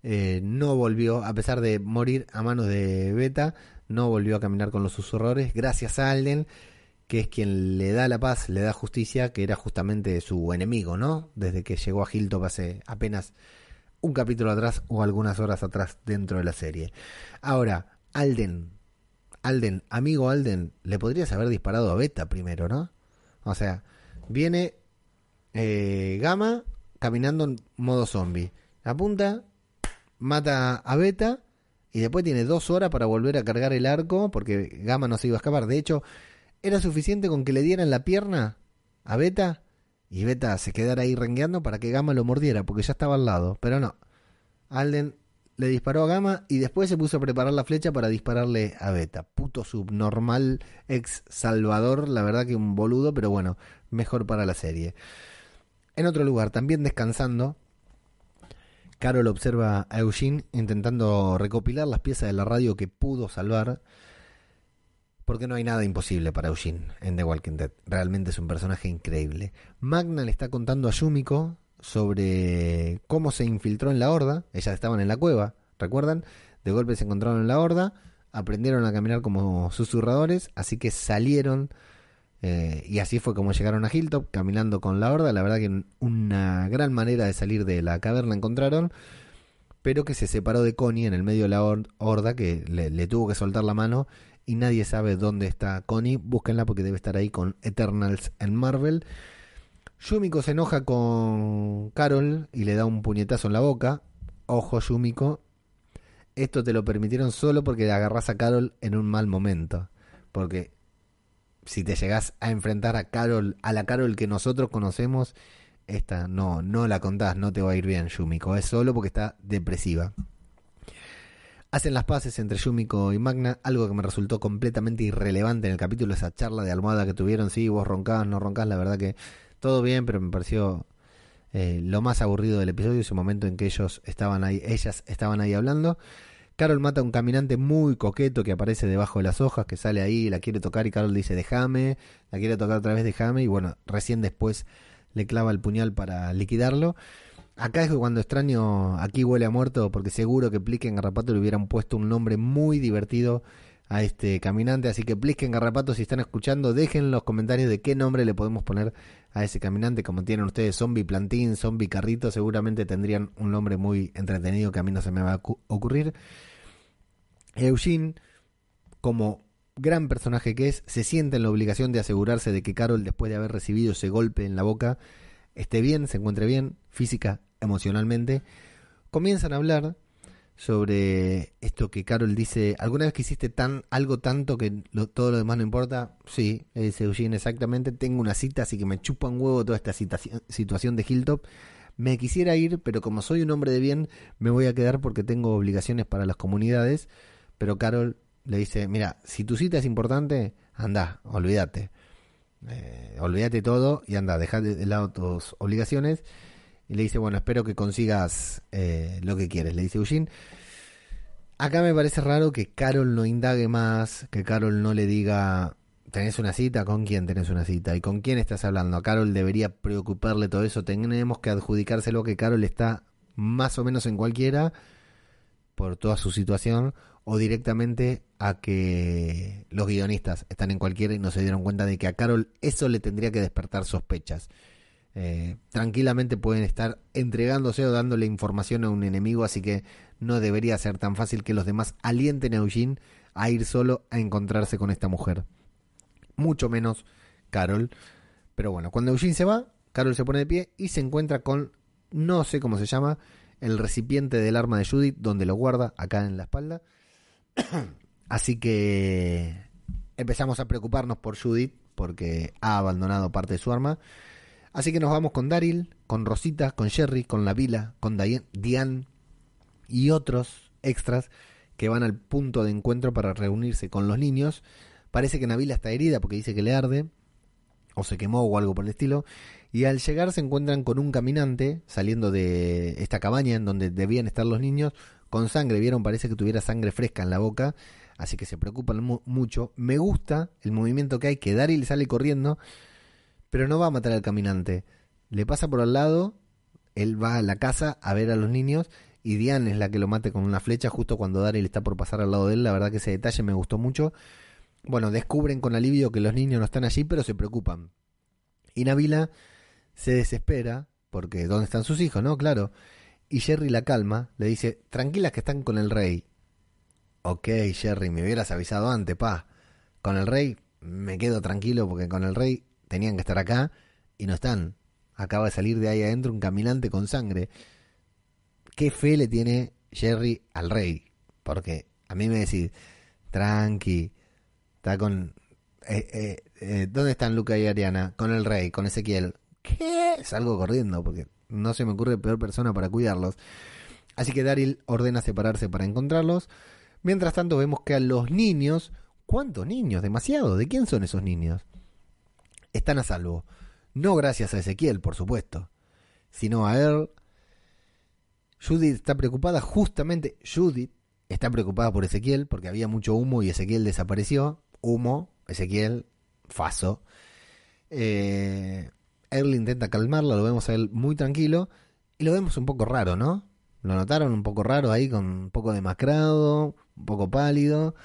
eh, no volvió, a pesar de morir a manos de Beta, no volvió a caminar con los susurradores, gracias a Alden, que es quien le da la paz, le da justicia, que era justamente su enemigo, ¿no? Desde que llegó a Hilltop hace apenas un capítulo atrás o algunas horas atrás dentro de la serie. Ahora, Alden, Alden, amigo Alden, le podrías haber disparado a Beta primero, ¿no? O sea, viene eh, Gama caminando en modo zombie. Apunta, mata a Beta y después tiene dos horas para volver a cargar el arco porque Gama no se iba a escapar. De hecho, era suficiente con que le dieran la pierna a Beta y Beta se quedara ahí rengueando para que Gama lo mordiera porque ya estaba al lado. Pero no. Alden le disparó a Gama y después se puso a preparar la flecha para dispararle a Beta. Puto subnormal, ex Salvador, la verdad que un boludo, pero bueno, mejor para la serie. En otro lugar, también descansando, Carol observa a Eugene intentando recopilar las piezas de la radio que pudo salvar. Porque no hay nada imposible para Eugene en The Walking Dead. Realmente es un personaje increíble. Magna le está contando a Yumiko sobre cómo se infiltró en la horda. Ellas estaban en la cueva, ¿recuerdan? De golpe se encontraron en la horda, aprendieron a caminar como susurradores, así que salieron eh, y así fue como llegaron a Hilltop, caminando con la horda. La verdad que una gran manera de salir de la caverna encontraron, pero que se separó de Connie en el medio de la horda, que le, tuvo que soltar la mano y nadie sabe dónde está Connie. Búsquenla porque debe estar ahí con Eternals en Marvel. Yumiko se enoja con Carol y le da un puñetazo en la boca. Ojo, Yumiko. Esto te lo permitieron solo porque agarras a Carol en un mal momento. Porque si te llegás a enfrentar a Carol, a la Carol que nosotros conocemos, esta no, no la contás, no te va a ir bien, Yumiko. Es solo porque está depresiva. Hacen las paces entre Yumiko y Magna, algo que me resultó completamente irrelevante en el capítulo, esa charla de almohada que tuvieron, sí, vos roncás, no roncás, la verdad que todo bien, pero me pareció eh, lo más aburrido del episodio, ese momento en que ellos estaban ahí, ellas estaban ahí hablando. Carol mata a un caminante muy coqueto que aparece debajo de las hojas, que sale ahí, la quiere tocar y Carol dice déjame, la quiere tocar otra vez déjame y bueno, recién después le clava el puñal para liquidarlo. Acá es cuando extraño, aquí huele a muerto, porque seguro que Plique en Garrapato le hubieran puesto un nombre muy divertido a este caminante. Así que Plique en Garrapato, si están escuchando, dejen en los comentarios de qué nombre le podemos poner a ese caminante. Como tienen ustedes Zombie Plantín, Zombie Carrito, seguramente tendrían un nombre muy entretenido que a mí no se me va a ocurrir. Eugene, como gran personaje que es, se siente en la obligación de asegurarse de que Carol, después de haber recibido ese golpe en la boca, esté bien, se encuentre bien, física, emocionalmente. Comienzan a hablar sobre esto que Carol dice, ¿alguna vez que hiciste tan, algo tanto que todo lo demás no importa? Sí, dice Eugene exactamente, tengo una cita, así que me chupa un huevo toda esta situación de Hilltop. Me quisiera ir, pero como soy un hombre de bien, me voy a quedar porque tengo obligaciones para las comunidades pero Carol le dice, mira, si tu cita es importante, anda, olvídate. Eh, olvídate todo y anda, deja de lado tus obligaciones. Y le dice, bueno, espero que consigas eh, lo que quieres, le dice Eugene. Acá me parece raro que Carol no indague más, que Carol no le diga, ¿Tenés una cita? ¿Con quién tenés una cita? ¿Y con quién estás hablando? A Carol debería preocuparle todo eso. Tenemos que adjudicárselo que Carol está más o menos en cualquiera por toda su situación o directamente a que los guionistas están en cualquiera y no se dieron cuenta de que a Carol eso le tendría que despertar sospechas. Eh, tranquilamente pueden estar entregándose o dándole información a un enemigo, así que no debería ser tan fácil que los demás alienten a Eugene a ir solo a encontrarse con esta mujer mucho menos Carol. Pero bueno, cuando Eugene se va, Carol se pone de pie y se encuentra con, no sé cómo se llama, el recipiente del arma de Judith, donde lo guarda, acá en la espalda. Así que empezamos a preocuparnos por Judith, porque ha abandonado parte de su arma. Así que nos vamos con Daryl, con Rosita, con Sherry, con la Vila, con Diane y otros extras que van al punto de encuentro para reunirse con los niños Parece que Nabila está herida porque dice que le arde, o se quemó o algo por el estilo. Y al llegar se encuentran con un caminante saliendo de esta cabaña en donde debían estar los niños con sangre. Vieron, parece que tuviera sangre fresca en la boca, así que se preocupan mucho. Me gusta el movimiento que hay, que Daryl sale corriendo, pero no va a matar al caminante. Le pasa por al lado, él va a la casa a ver a los niños y Diane es la que lo mate con una flecha justo cuando Daryl está por pasar al lado de él. La verdad que ese detalle me gustó mucho. Bueno, descubren con alivio que los niños no están allí, pero se preocupan. Y Nabila se desespera, porque ¿dónde están sus hijos? No, claro. Y Jerry la calma, le dice, tranquilas que están con el rey. Ok, Jerry, me hubieras avisado antes, pa. Con el rey me quedo tranquilo porque con el rey tenían que estar acá y no están. Acaba de salir de ahí adentro un caminante con sangre. ¿Qué fe le tiene Jerry al rey? Porque a mí me decís, tranqui, Está con... Eh, eh, eh, ¿Dónde están Luca y Ariana? Con el rey, con Ezequiel. ¿Qué? Salgo corriendo porque no se me ocurre peor persona para cuidarlos. Así que Daryl ordena separarse para encontrarlos. Mientras tanto vemos que a los niños... ¿Cuántos niños? Demasiado. ¿De quién son esos niños? Están a salvo. No gracias a Ezequiel, por supuesto. Sino a él. Judith está preocupada justamente. Judith está preocupada por Ezequiel porque había mucho humo y Ezequiel desapareció humo, Ezequiel, Faso. Eh, él intenta calmarlo, lo vemos a él muy tranquilo y lo vemos un poco raro, ¿no? Lo notaron un poco raro ahí, con un poco demacrado, un poco pálido.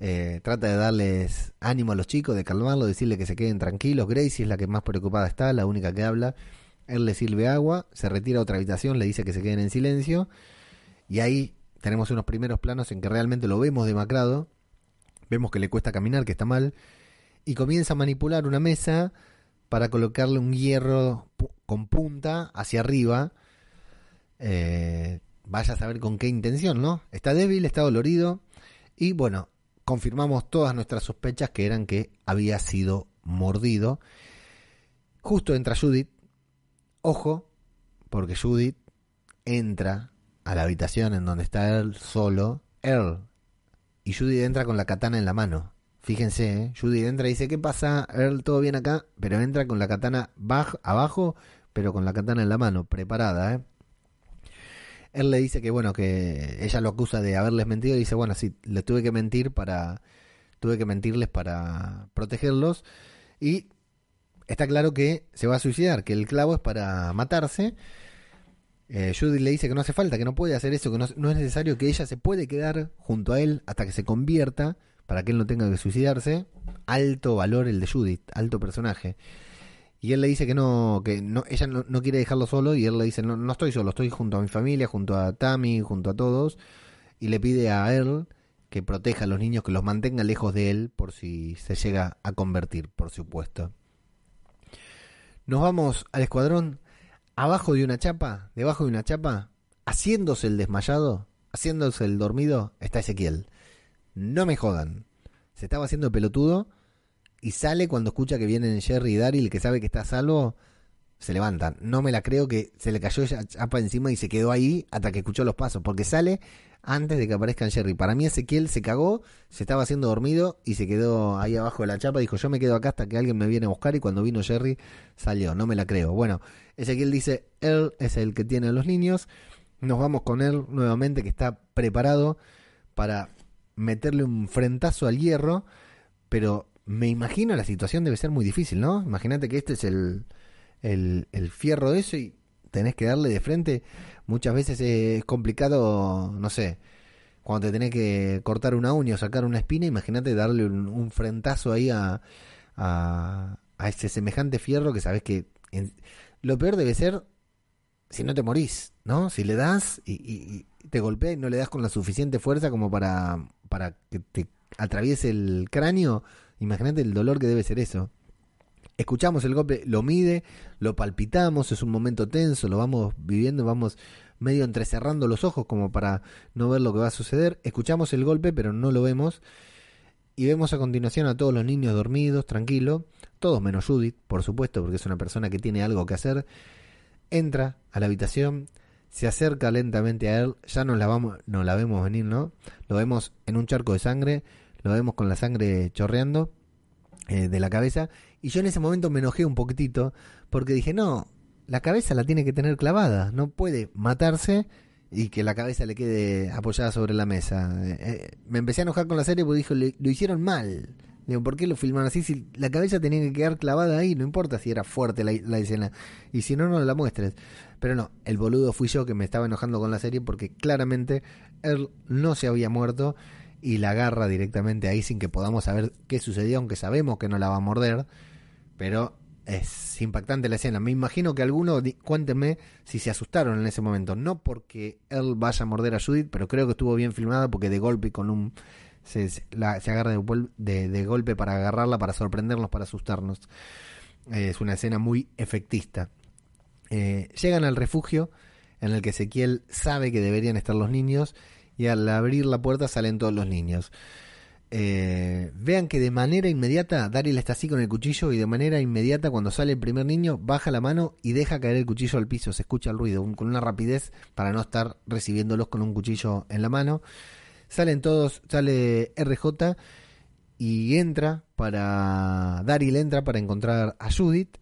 Eh, trata de darles ánimo a los chicos, de calmarlo, decirle que se queden tranquilos. Gracie es la que más preocupada está, la única que habla. Él le sirve agua, se retira a otra habitación, le dice que se queden en silencio. Y ahí tenemos unos primeros planos en que realmente lo vemos demacrado, Vemos que le cuesta caminar, que está mal. Y comienza a manipular una mesa para colocarle un hierro con punta hacia arriba. Eh, vaya a saber con qué intención, ¿no? Está débil, está dolorido. Y bueno, confirmamos todas nuestras sospechas que eran que había sido mordido. Justo entra Judith. Ojo, porque Judith entra a la habitación en donde está él solo. Él y Judy entra con la katana en la mano. Fíjense, ¿eh? Judy entra y dice, ¿qué pasa? Earl, todo bien acá, pero entra con la katana abajo, pero con la katana en la mano, preparada, ¿eh? Él le dice que, bueno, que ella lo acusa de haberles mentido y dice, bueno, sí, les tuve que mentir para, tuve que mentirles para protegerlos y está claro que se va a suicidar, que el clavo es para matarse eh, Judy le dice que no hace falta, que no puede hacer eso, que no, es necesario, que ella se puede quedar junto a él hasta que se convierta, para que él no tenga que suicidarse. Alto valor el de Judith, alto personaje. Y él le dice que no, que no, ella no, quiere dejarlo solo y él le dice, no, no estoy solo, estoy junto a mi familia, junto a Tammy, junto a todos. Y le pide a él que proteja a los niños, que los mantenga lejos de él por si se llega a convertir, por supuesto. Nos vamos al escuadrón abajo de una chapa, debajo de una chapa, haciéndose el desmayado, haciéndose el dormido, está Ezequiel. No me jodan. Se estaba haciendo pelotudo y sale cuando escucha que vienen Jerry y Daryl, que sabe que está a salvo, se levantan. No me la creo que se le cayó esa chapa encima y se quedó ahí hasta que escuchó los pasos, porque sale antes de que aparezcan Jerry. Para mí Ezequiel se cagó, se estaba haciendo dormido y se quedó ahí abajo de la chapa. Dijo, yo me quedo acá hasta que alguien me viene a buscar y cuando vino Jerry salió. No me la creo. Bueno, Ezequiel dice, él es el que tiene a los niños. Nos vamos con él nuevamente que está preparado para meterle un frentazo al hierro, pero me imagino la situación debe ser muy difícil, ¿no? Imagínate que este es el, el, el fierro de eso y tenés que darle de frente. Muchas veces es complicado, no sé, cuando te tenés que cortar una uña o sacar una espina, imagínate darle un, frentazo ahí a, a, ese semejante fierro que sabes que lo peor debe ser si no te morís, ¿no? Si le das y, te golpea y no le das con la suficiente fuerza como para, para que te atraviese el cráneo, imagínate el dolor que debe ser eso. Escuchamos el golpe, lo mide, lo palpitamos, es un momento tenso, lo vamos viviendo, vamos medio entrecerrando los ojos como para no ver lo que va a suceder. Escuchamos el golpe, pero no lo vemos. Y vemos a continuación a todos los niños dormidos, tranquilos, todos menos Judith, por supuesto, porque es una persona que tiene algo que hacer. Entra a la habitación, se acerca lentamente a él, ya no la, vamos, no la vemos venir, ¿no? Lo vemos en un charco de sangre, lo vemos con la sangre chorreando eh, de la cabeza. Y yo en ese momento me enojé un poquitito porque dije, no, la cabeza la tiene que tener clavada, no puede matarse y que la cabeza le quede apoyada sobre la mesa. Eh, eh, me empecé a enojar con la serie porque dijo, lo hicieron mal. Digo, ¿por qué lo filmaron así? Si la cabeza tenía que quedar clavada ahí, no importa si era fuerte la, la, escena. Y si no, no la muestres. Pero no, el boludo fui yo que me estaba enojando con la serie porque claramente él no se había muerto y la agarra directamente ahí sin que podamos saber qué sucedió, aunque sabemos que no la va a morder. Pero es impactante la escena. Me imagino que alguno, cuéntenme si se asustaron en ese momento. No porque él vaya a morder a Judith, pero creo que estuvo bien filmada porque de golpe con un... Se, agarra de, golpe para agarrarla, para sorprendernos, para asustarnos. es una escena muy efectista. Eh, llegan al refugio en el que Ezequiel sabe que deberían estar los niños y al abrir la puerta salen todos los niños. Eh, vean que de manera inmediata Daryl está así con el cuchillo y de manera inmediata cuando sale el primer niño baja la mano y deja caer el cuchillo al piso, se escucha el ruido con una rapidez para no estar recibiéndolos con un cuchillo en la mano. Salen todos, sale RJ y entra para Daryl entra para encontrar a Judith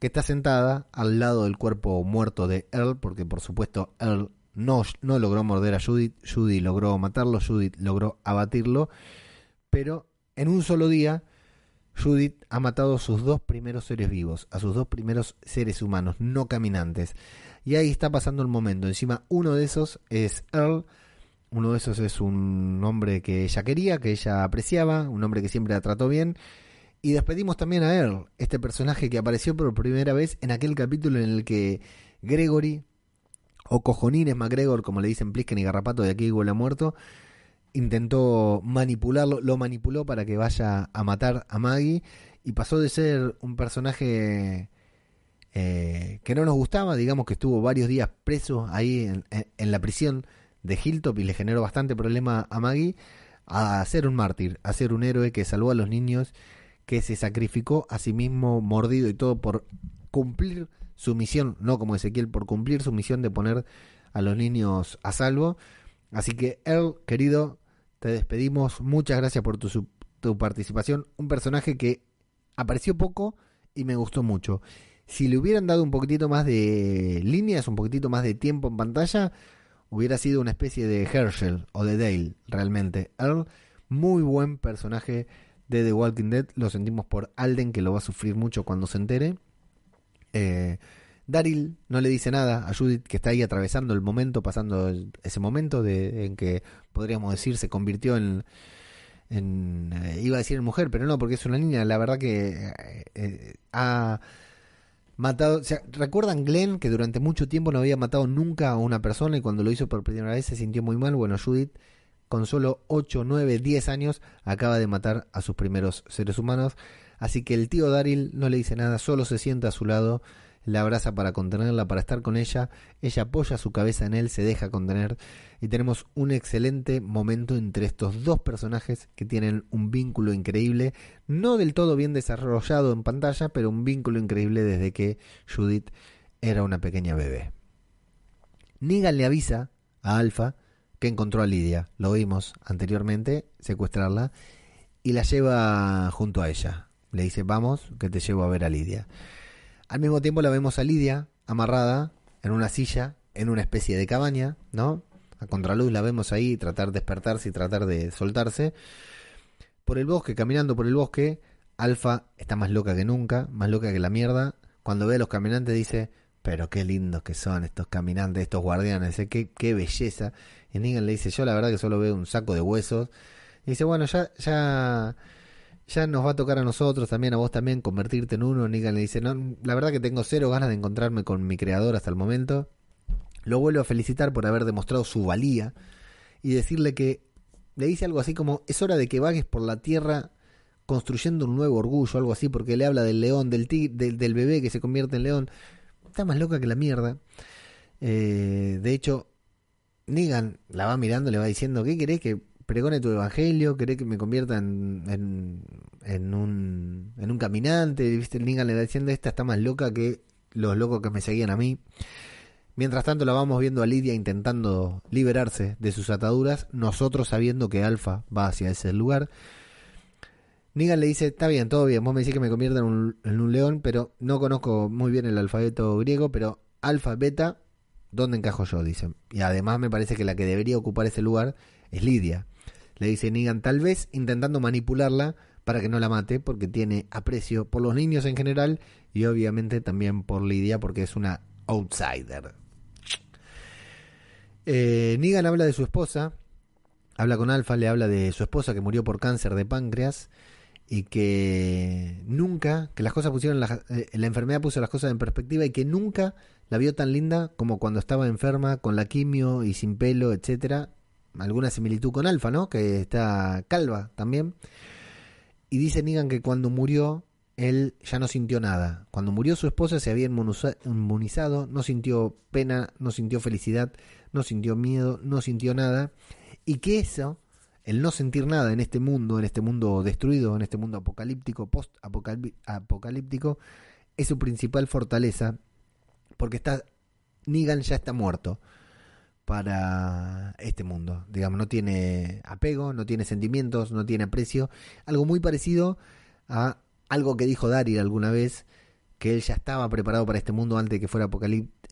que está sentada al lado del cuerpo muerto de Earl porque por supuesto Earl no, no logró morder a Judith, Judith logró matarlo, Judith logró abatirlo pero en un solo día Judith ha matado a sus dos primeros seres vivos, a sus dos primeros seres humanos, no caminantes. Y ahí está pasando el momento. Encima, uno de esos es Earl. Uno de esos es un hombre que ella quería, que ella apreciaba, un hombre que siempre la trató bien. Y despedimos también a Earl, este personaje que apareció por primera vez en aquel capítulo en el que Gregory, o Cojonines MacGregor, como le dicen Plisken y Garrapato de aquí ha muerto, intentó manipularlo, lo manipuló para que vaya a matar a Maggie y pasó de ser un personaje eh, que no nos gustaba, digamos que estuvo varios días preso ahí en, la prisión de Hilltop y le generó bastante problema a Maggie, a ser un mártir, a ser un héroe que salvó a los niños, que se sacrificó a sí mismo mordido y todo por cumplir su misión, no como Ezequiel, por cumplir su misión de poner a los niños a salvo. Así que, Earl, querido, te despedimos. Muchas gracias por tu, tu participación. Un personaje que apareció poco y me gustó mucho. Si le hubieran dado un poquitito más de líneas, un poquitito más de tiempo en pantalla, hubiera sido una especie de Herschel o de Dale, realmente. Earl, muy buen personaje de The Walking Dead. Lo sentimos por Alden, que lo va a sufrir mucho cuando se entere. Eh, Daryl no le dice nada a Judith, que está ahí atravesando el momento, pasando ese momento de, en que podríamos decir se convirtió en, eh, iba a decir en mujer, pero no, porque es una niña. La verdad que eh, eh, ha matado. ¿Recuerdan Glenn que durante mucho tiempo no había matado nunca a una persona y cuando lo hizo por primera vez se sintió muy mal? Bueno, Judith, con solo 8, 9, 10 años, acaba de matar a sus primeros seres humanos. Así que el tío Daryl no le dice nada, solo se sienta a su lado la abraza para contenerla, para estar con ella, ella apoya su cabeza en él, se deja contener y tenemos un excelente momento entre estos dos personajes que tienen un vínculo increíble, no del todo bien desarrollado en pantalla, pero un vínculo increíble desde que Judith era una pequeña bebé. Negan le avisa a Alfa que encontró a Lidia, lo vimos anteriormente, secuestrarla, y la lleva junto a ella. Le dice, vamos, que te llevo a ver a Lidia. Al mismo tiempo la vemos a Lidia amarrada en una silla, en una especie de cabaña, ¿no? A contraluz la vemos ahí tratar de despertarse y tratar de soltarse. Por el bosque, caminando por el bosque, Alfa está más loca que nunca, más loca que la mierda. Cuando ve a los caminantes dice, pero qué lindos que son estos caminantes, estos guardianes, ¿eh? qué, qué belleza. Y Negan le dice, yo la verdad que solo veo un saco de huesos. Y dice, bueno, ya, ya, ya nos va a tocar a nosotros también, a vos también, convertirte en uno. Negan le dice, no, la verdad que tengo cero ganas de encontrarme con mi creador hasta el momento. Lo vuelvo a felicitar por haber demostrado su valía y decirle que le dice algo así como, es hora de que vagues por la tierra construyendo un nuevo orgullo, algo así, porque le habla del león, del, del, bebé que se convierte en león. Está más loca que la mierda. Eh, de hecho, Negan la va mirando, le va diciendo, ¿qué querés que pregone tu evangelio? ¿Querés que me convierta en, en, en un, en un caminante? ¿Viste? Negan le va diciendo, esta está más loca que los locos que me seguían a mí. Mientras tanto la vamos viendo a Lidia intentando liberarse de sus ataduras, nosotros sabiendo que Alfa va hacia ese lugar. Negan le dice, está bien, todo bien, vos me decís que me convierta en un, león, pero no conozco muy bien el alfabeto griego, pero alfa, beta, ¿dónde encajo yo? Dice. Y además me parece que la que debería ocupar ese lugar es Lidia. Le dice Negan, tal vez intentando manipularla para que no la mate, porque tiene aprecio por los niños en general y obviamente también por Lidia, porque es una outsider. Eh, Negan habla de su esposa, habla con Alfa, le habla de su esposa que murió por cáncer de páncreas y que nunca, que las cosas pusieron, la, eh, la, enfermedad puso las cosas en perspectiva y que nunca la vio tan linda como cuando estaba enferma, con la quimio y sin pelo, etcétera. Alguna similitud con Alfa, ¿no? Que está calva también. Y dice Negan que cuando murió, él ya no sintió nada. Cuando murió su esposa se había inmunizado, no sintió pena, no sintió felicidad, no sintió miedo, no sintió nada. Y que eso el no sentir nada en este mundo, en este mundo destruido, en este mundo apocalíptico, post-apocalíptico, es su principal fortaleza, porque está, Negan ya está muerto para este mundo. Digamos, no tiene apego, no tiene sentimientos, no tiene aprecio. Algo muy parecido a algo que dijo Daryl alguna vez, que él ya estaba preparado para este mundo antes de que fuera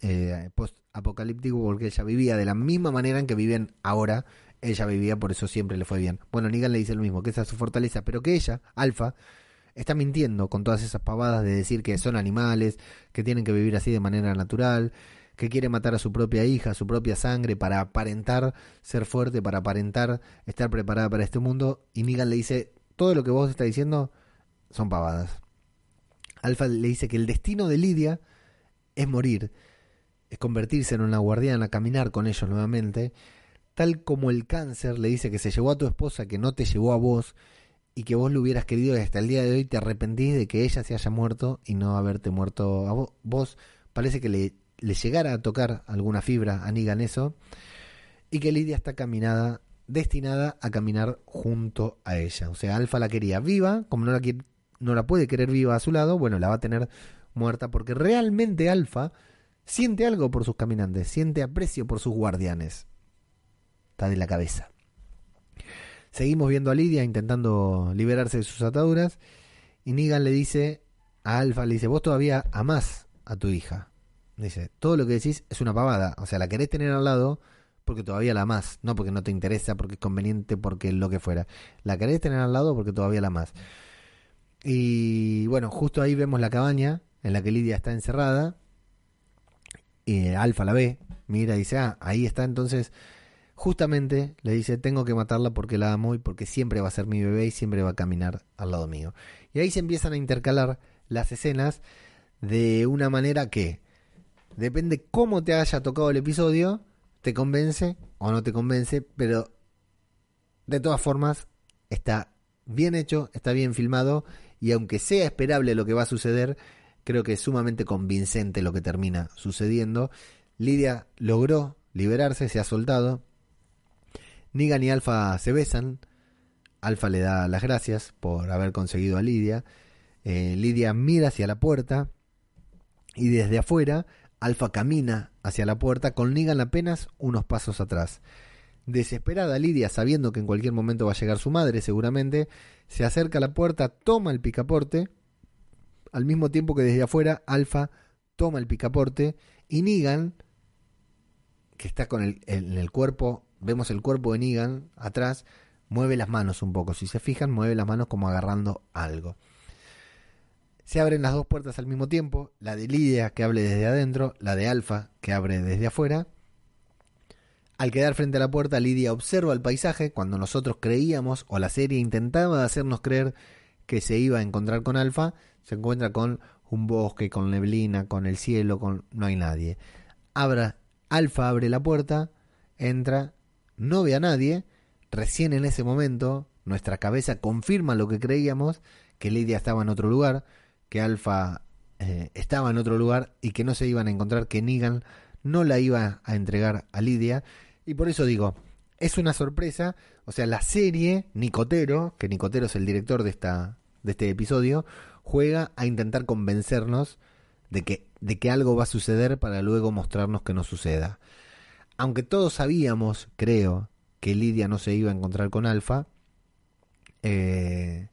eh, post-apocalíptico, porque él ya vivía de la misma manera en que viven ahora ella vivía, por eso siempre le fue bien. Bueno, Negan le dice lo mismo, que esa es su fortaleza, pero que ella, Alfa, está mintiendo con todas esas pavadas de decir que son animales, que tienen que vivir así de manera natural, que quiere matar a su propia hija, a su propia sangre, para aparentar ser fuerte, para aparentar estar preparada para este mundo. Y Negan le dice, todo lo que vos estás diciendo son pavadas. Alfa le dice que el destino de Lidia es morir, es convertirse en una guardiana, caminar con ellos nuevamente, tal como el cáncer le dice que se llevó a tu esposa, que no te llevó a vos, y que vos lo hubieras querido y hasta el día de hoy te arrepentís de que ella se haya muerto y no haberte muerto a vos. parece que le, le llegara a tocar alguna fibra a Nigan eso, y que Lidia está caminada, destinada a caminar junto a ella. O sea, Alfa la quería viva, como no la, quiere, no la puede querer viva a su lado, bueno, la va a tener muerta, porque realmente Alfa siente algo por sus caminantes, siente aprecio por sus guardianes está de la cabeza. Seguimos viendo a Lidia intentando liberarse de sus ataduras y Negan le dice a Alfa, le dice, vos todavía amás a tu hija. Dice, todo lo que decís es una pavada, o sea, la querés tener al lado porque todavía la amás, no porque no te interesa, porque es conveniente, porque lo que fuera. La querés tener al lado porque todavía la amás. Y bueno, justo ahí vemos la cabaña en la que Lidia está encerrada. Y Alfa la ve, mira y dice, ah, ahí está entonces justamente le dice, tengo que matarla porque la amo y porque siempre va a ser mi bebé y siempre va a caminar al lado mío. Y ahí se empiezan a intercalar las escenas de una manera que, depende cómo te haya tocado el episodio, te convence o no te convence, pero de todas formas está bien hecho, está bien filmado y aunque sea esperable lo que va a suceder, creo que es sumamente convincente lo que termina sucediendo. Lidia logró liberarse, se ha soltado, Negan y Alfa se besan. Alfa le da las gracias por haber conseguido a Lidia. Eh, Lidia mira hacia la puerta y desde afuera Alfa camina hacia la puerta con Negan apenas unos pasos atrás. Desesperada Lidia, sabiendo que en cualquier momento va a llegar su madre seguramente, se acerca a la puerta, toma el picaporte, al mismo tiempo que desde afuera Alfa toma el picaporte y Negan, que está con el, en el cuerpo vemos el cuerpo de Negan atrás, mueve las manos un poco. Si se fijan, mueve las manos como agarrando algo. Se abren las dos puertas al mismo tiempo, la de Lidia que abre desde adentro, la de Alfa que abre desde afuera. Al quedar frente a la puerta, Lidia observa el paisaje cuando nosotros creíamos o la serie intentaba hacernos creer que se iba a encontrar con Alfa, se encuentra con un bosque, con neblina, con el cielo, con no hay nadie. Abra, Alfa abre la puerta, entra, no ve a nadie, recién en ese momento nuestra cabeza confirma lo que creíamos, que Lidia estaba en otro lugar, que Alfa eh, estaba en otro lugar y que no se iban a encontrar, que Negan no la iba a entregar a Lidia. Y por eso digo, es una sorpresa, o sea, la serie Nicotero, que Nicotero es el director de, esta, de este episodio, juega a intentar convencernos de que, de que algo va a suceder para luego mostrarnos que no suceda. Aunque todos sabíamos, creo, que Lidia no se iba a encontrar con Alfa, eh,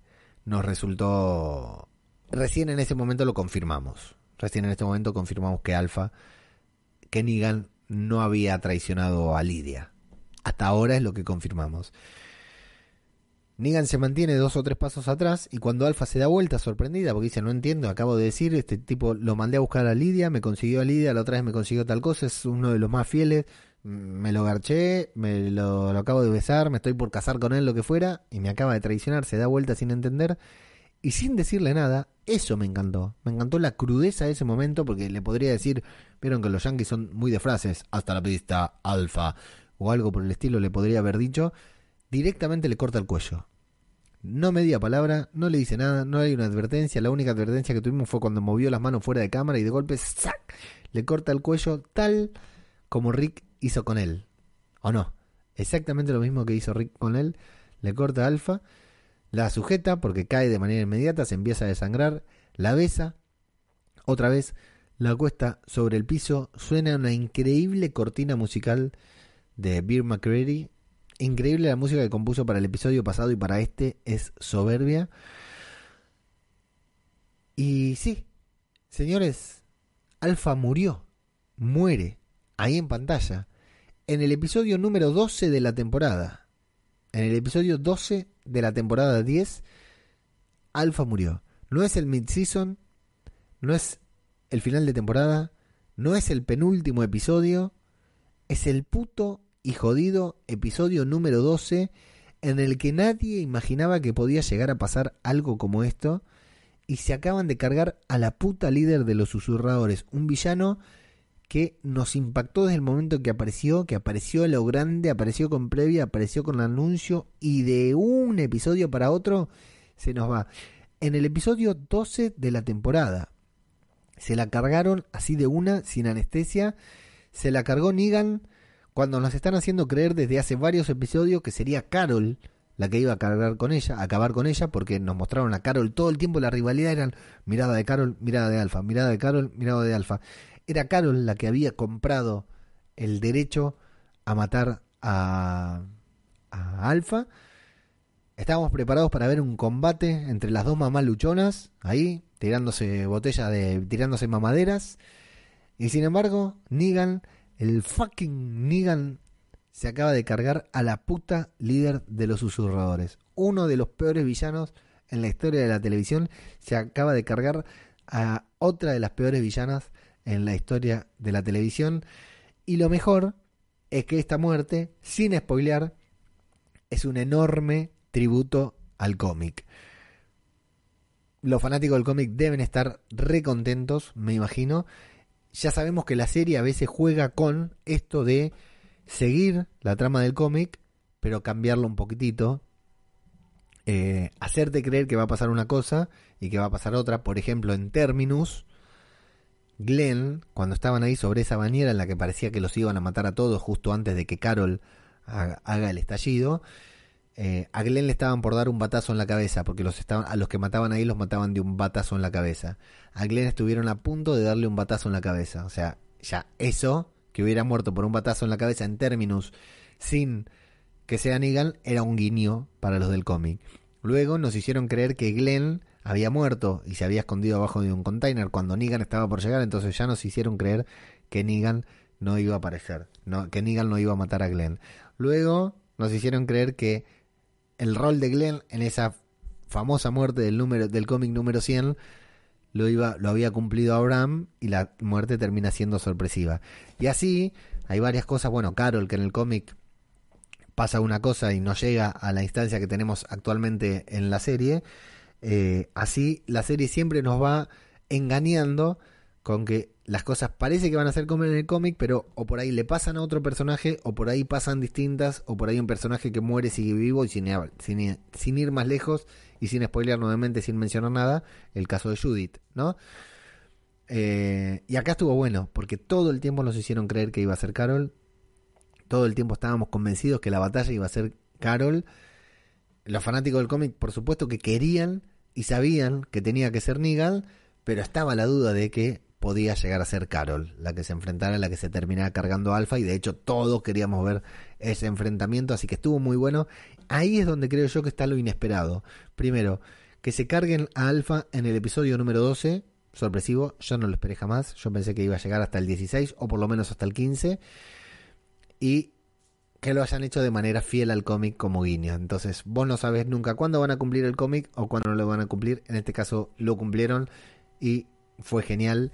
nos resultó... Recién en ese momento lo confirmamos. Recién en este momento confirmamos que Alfa, que Negan no había traicionado a Lidia. Hasta ahora es lo que confirmamos. Negan se mantiene dos o tres pasos atrás y cuando Alfa se da vuelta sorprendida porque dice no entiendo, acabo de decir, este tipo lo mandé a buscar a Lidia, me consiguió a Lidia, la otra vez me consiguió tal cosa, es uno de los más fieles, me lo garché, me lo, acabo de besar, me estoy por casar con él, lo que fuera, y me acaba de traicionar, se da vuelta sin entender, y sin decirle nada, eso me encantó. Me encantó la crudeza de ese momento, porque le podría decir, vieron que los yankees son muy de frases, hasta la pista, alfa, o algo por el estilo, le podría haber dicho, directamente le corta el cuello. No media palabra, no le dice nada, no hay una advertencia, la única advertencia que tuvimos fue cuando movió las manos fuera de cámara y de golpe, ¡sac! le corta el cuello tal como Rick hizo con él. ¿O no? Exactamente lo mismo que hizo Rick con él. Le corta Alfa, la sujeta porque cae de manera inmediata, se empieza a desangrar, la besa, otra vez la acuesta sobre el piso, suena una increíble cortina musical de Beer McCready. Increíble la música que compuso para el episodio pasado y para este es soberbia. Y sí, señores, Alfa murió, muere, ahí en pantalla en el episodio número 12 de la temporada. En el episodio 12 de la temporada 10, Alpha murió. No es el mid-season, no es el final de temporada, no es el penúltimo episodio, es el puto y jodido episodio número 12 en el que nadie imaginaba que podía llegar a pasar algo como esto y se acaban de cargar a la puta líder de los susurradores, un villano que nos impactó desde el momento que apareció, que apareció lo grande, apareció con previa, apareció con anuncio y de un episodio para otro se nos va. En el episodio 12 de la temporada se la cargaron así de una, sin anestesia, se la cargó Negan cuando nos están haciendo creer desde hace varios episodios que sería Carol la que iba a cargar con ella, a acabar con ella, porque nos mostraron a Carol todo el tiempo la rivalidad eran mirada de Carol, mirada de Alfa, mirada de Carol, mirada de Alfa. Era Carol la que había comprado el derecho a matar a, a Alfa. Estábamos preparados para ver un combate entre las dos mamás luchonas, ahí, tirándose botellas de. tirándose mamaderas. Y sin embargo, Negan, el fucking Negan, se acaba de cargar a la puta líder de los susurradores. Uno de los peores villanos en la historia de la televisión se acaba de cargar a otra de las peores villanas en la historia de la televisión. Y lo mejor es que esta muerte, sin spoilear, es un enorme tributo al cómic. Los fanáticos del cómic deben estar recontentos, me imagino. Ya sabemos que la serie a veces juega con esto de seguir la trama del cómic, pero cambiarlo un poquitito. Eh, hacerte creer que va a pasar una cosa y que va a pasar otra. Por ejemplo, en Terminus, Glenn, cuando estaban ahí sobre esa bañera en la que parecía que los iban a matar a todos justo antes de que Carol haga, el estallido, eh, a Glenn le estaban por dar un batazo en la cabeza, porque los estaban, a los que mataban ahí los mataban de un batazo en la cabeza. A Glenn estuvieron a punto de darle un batazo en la cabeza. O sea, ya eso, que hubiera muerto por un batazo en la cabeza en términos sin que sea Negan, era un guiño para los del cómic. Luego nos hicieron creer que Glenn había muerto y se había escondido abajo de un container cuando Negan estaba por llegar, entonces ya nos hicieron creer que Negan no iba a aparecer, no, que Negan no iba a matar a Glenn. Luego nos hicieron creer que el rol de Glenn en esa famosa muerte del número del cómic número 100 lo, iba, lo había cumplido Abraham y la muerte termina siendo sorpresiva. Y así hay varias cosas, bueno, Carol, que en el cómic pasa una cosa y no llega a la instancia que tenemos actualmente en la serie, eh, así la serie siempre nos va engañando con que las cosas parece que van a ser como en el cómic, pero o por ahí le pasan a otro personaje, o por ahí pasan distintas, o por ahí un personaje que muere sigue vivo y sin, sin, ir más lejos y sin spoilear nuevamente, sin mencionar nada, el caso de Judith, ¿no? Eh, y acá estuvo bueno, porque todo el tiempo nos hicieron creer que iba a ser Carol, todo el tiempo estábamos convencidos que la batalla iba a ser Carol. Los fanáticos del cómic, por supuesto que querían y sabían que tenía que ser Negan, pero estaba la duda de que podía llegar a ser Carol, la que se enfrentara, la que se terminara cargando Alfa, y de hecho todos queríamos ver ese enfrentamiento, así que estuvo muy bueno. Ahí es donde creo yo que está lo inesperado. Primero, que se carguen a Alfa en el episodio número 12, sorpresivo, yo no lo esperé jamás, yo pensé que iba a llegar hasta el 16 o por lo menos hasta el 15, y que lo hayan hecho de manera fiel al cómic como guiño. Entonces, vos no sabes nunca cuándo van a cumplir el cómic o cuándo no lo van a cumplir. En este caso lo cumplieron y fue genial.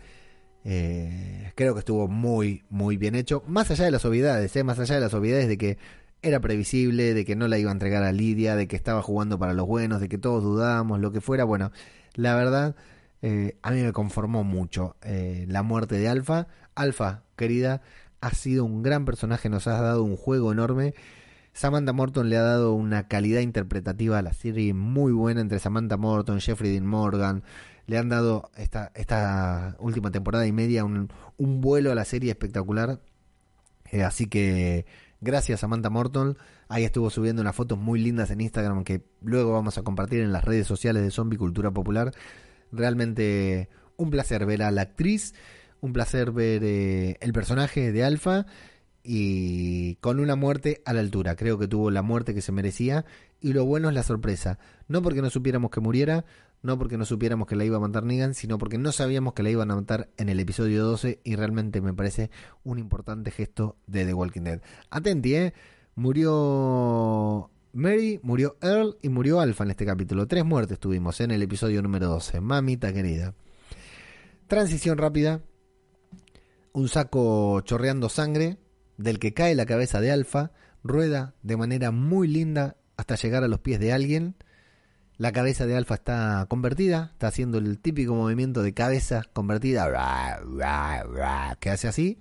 Eh, creo que estuvo muy, muy bien hecho. Más allá de las obviedades, eh, más allá de las obviedades de que era previsible, de que no la iba a entregar a Lidia, de que estaba jugando para los buenos, de que todos dudábamos, lo que fuera. Bueno, la verdad, eh, a mí me conformó mucho la muerte de Alfa. Alfa, querida, ha sido un gran personaje, nos ha dado un juego enorme. Samantha Morton le ha dado una calidad interpretativa a la serie muy buena entre Samantha Morton, Jeffrey Dean Morgan, le han dado esta, última temporada y media un, un vuelo a la serie espectacular. Eh, así que gracias Samantha Morton. Ahí estuvo subiendo unas fotos muy lindas en Instagram que luego vamos a compartir en las redes sociales de Zombie Cultura Popular. Realmente un placer ver a la actriz, un placer ver eh, el personaje de Alfa y con una muerte a la altura. Creo que tuvo la muerte que se merecía y lo bueno es la sorpresa. No porque no supiéramos que muriera, no porque no supiéramos que la iba a matar Negan, sino porque no sabíamos que la iban a matar en el episodio 12 y realmente me parece un importante gesto de The Walking Dead. Atenti, ¿eh? Murió Mary, murió Earl y murió Alpha en este capítulo. Tres muertes tuvimos en el episodio número 12. Mamita querida. Transición rápida. Un saco chorreando sangre del que cae la cabeza de Alpha. Rueda de manera muy linda hasta llegar a los pies de alguien la cabeza de Alfa está convertida, está haciendo el típico movimiento de cabeza convertida, que hace así.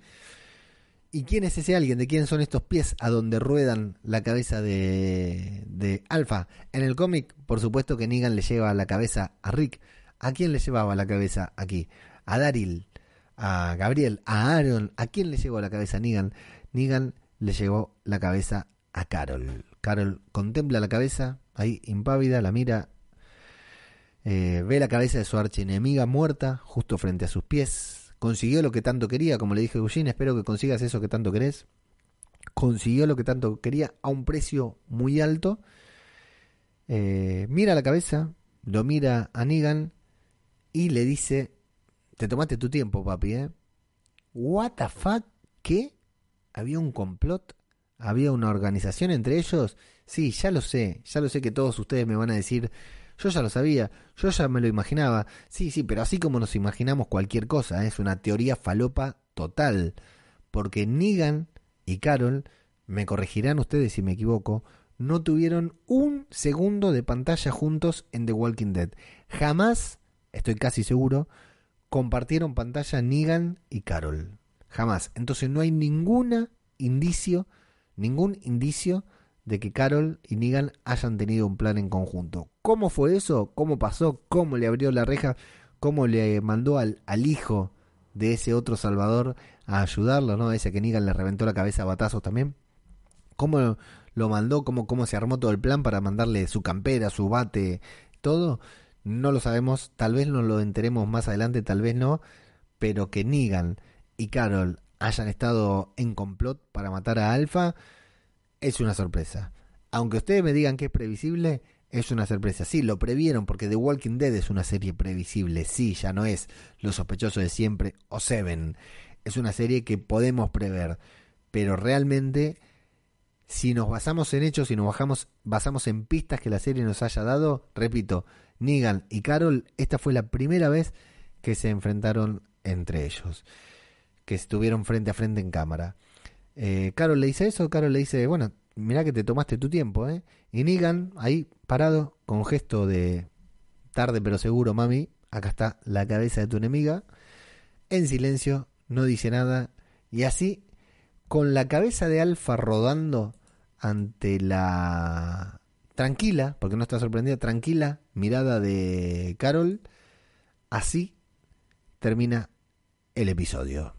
¿Y quién es ese alguien? ¿De quién son estos pies a donde ruedan la cabeza de, de Alfa? En el cómic, por supuesto que Negan le lleva la cabeza a Rick. ¿A quién le llevaba la cabeza aquí? A Daryl, a Gabriel, a Aaron. ¿A quién le llevó la cabeza Negan? Negan le llevó la cabeza a Carol. Carol contempla la cabeza, ahí impávida, la mira, eh, ve la cabeza de su archienemiga muerta justo frente a sus pies. Consiguió lo que tanto quería, como le dije a Eugene, espero que consigas eso que tanto querés. Consiguió lo que tanto quería a un precio muy alto. Eh, mira la cabeza, lo mira a Negan y le dice, te tomaste tu tiempo, papi, ¿eh? What the fuck? ¿Qué? ¿Había un complot? ¿Había una organización entre ellos? Sí, ya lo sé, ya lo sé que todos ustedes me van a decir, yo ya lo sabía, yo ya me lo imaginaba. Sí, sí, pero así como nos imaginamos cualquier cosa, ¿eh? es una teoría falopa total. Porque Negan y Carol, me corregirán ustedes si me equivoco, no tuvieron un segundo de pantalla juntos en The Walking Dead. Jamás, estoy casi seguro, compartieron pantalla Negan y Carol. Jamás. Entonces no hay ningún indicio, ningún indicio de que Carol y Negan hayan tenido un plan en conjunto. ¿Cómo fue eso? ¿Cómo pasó? ¿Cómo le abrió la reja? ¿Cómo le mandó al, al hijo de ese otro Salvador a ayudarlo, ¿no? Ese que Negan le reventó la cabeza a batazos también. ¿Cómo lo mandó? ¿Cómo, ¿Cómo se armó todo el plan para mandarle su campera, su bate, todo? No lo sabemos. Tal vez nos lo enteremos más adelante, tal vez no. Pero que Negan y Carol hayan estado en complot para matar a Alpha es una sorpresa. Aunque ustedes me digan que es previsible, es una sorpresa. Sí, lo previeron porque The Walking Dead es una serie previsible. Sí, ya no es Lo sospechoso de siempre o Seven. Es una serie que podemos prever. Pero realmente, si nos basamos en hechos, si nos bajamos, basamos en pistas que la serie nos haya dado, repito, Negan y Carol, esta fue la primera vez que se enfrentaron entre ellos, que estuvieron frente a frente en cámara. Eh, Carol le dice eso, Carol le dice, bueno, mirá que te tomaste tu tiempo, ¿eh? Y Negan, ahí parado, con gesto de tarde pero seguro, mami, acá está la cabeza de tu enemiga, en silencio, no dice nada, y así, con la cabeza de Alfa rodando ante la tranquila, porque no está sorprendida, tranquila mirada de Carol, así termina el episodio.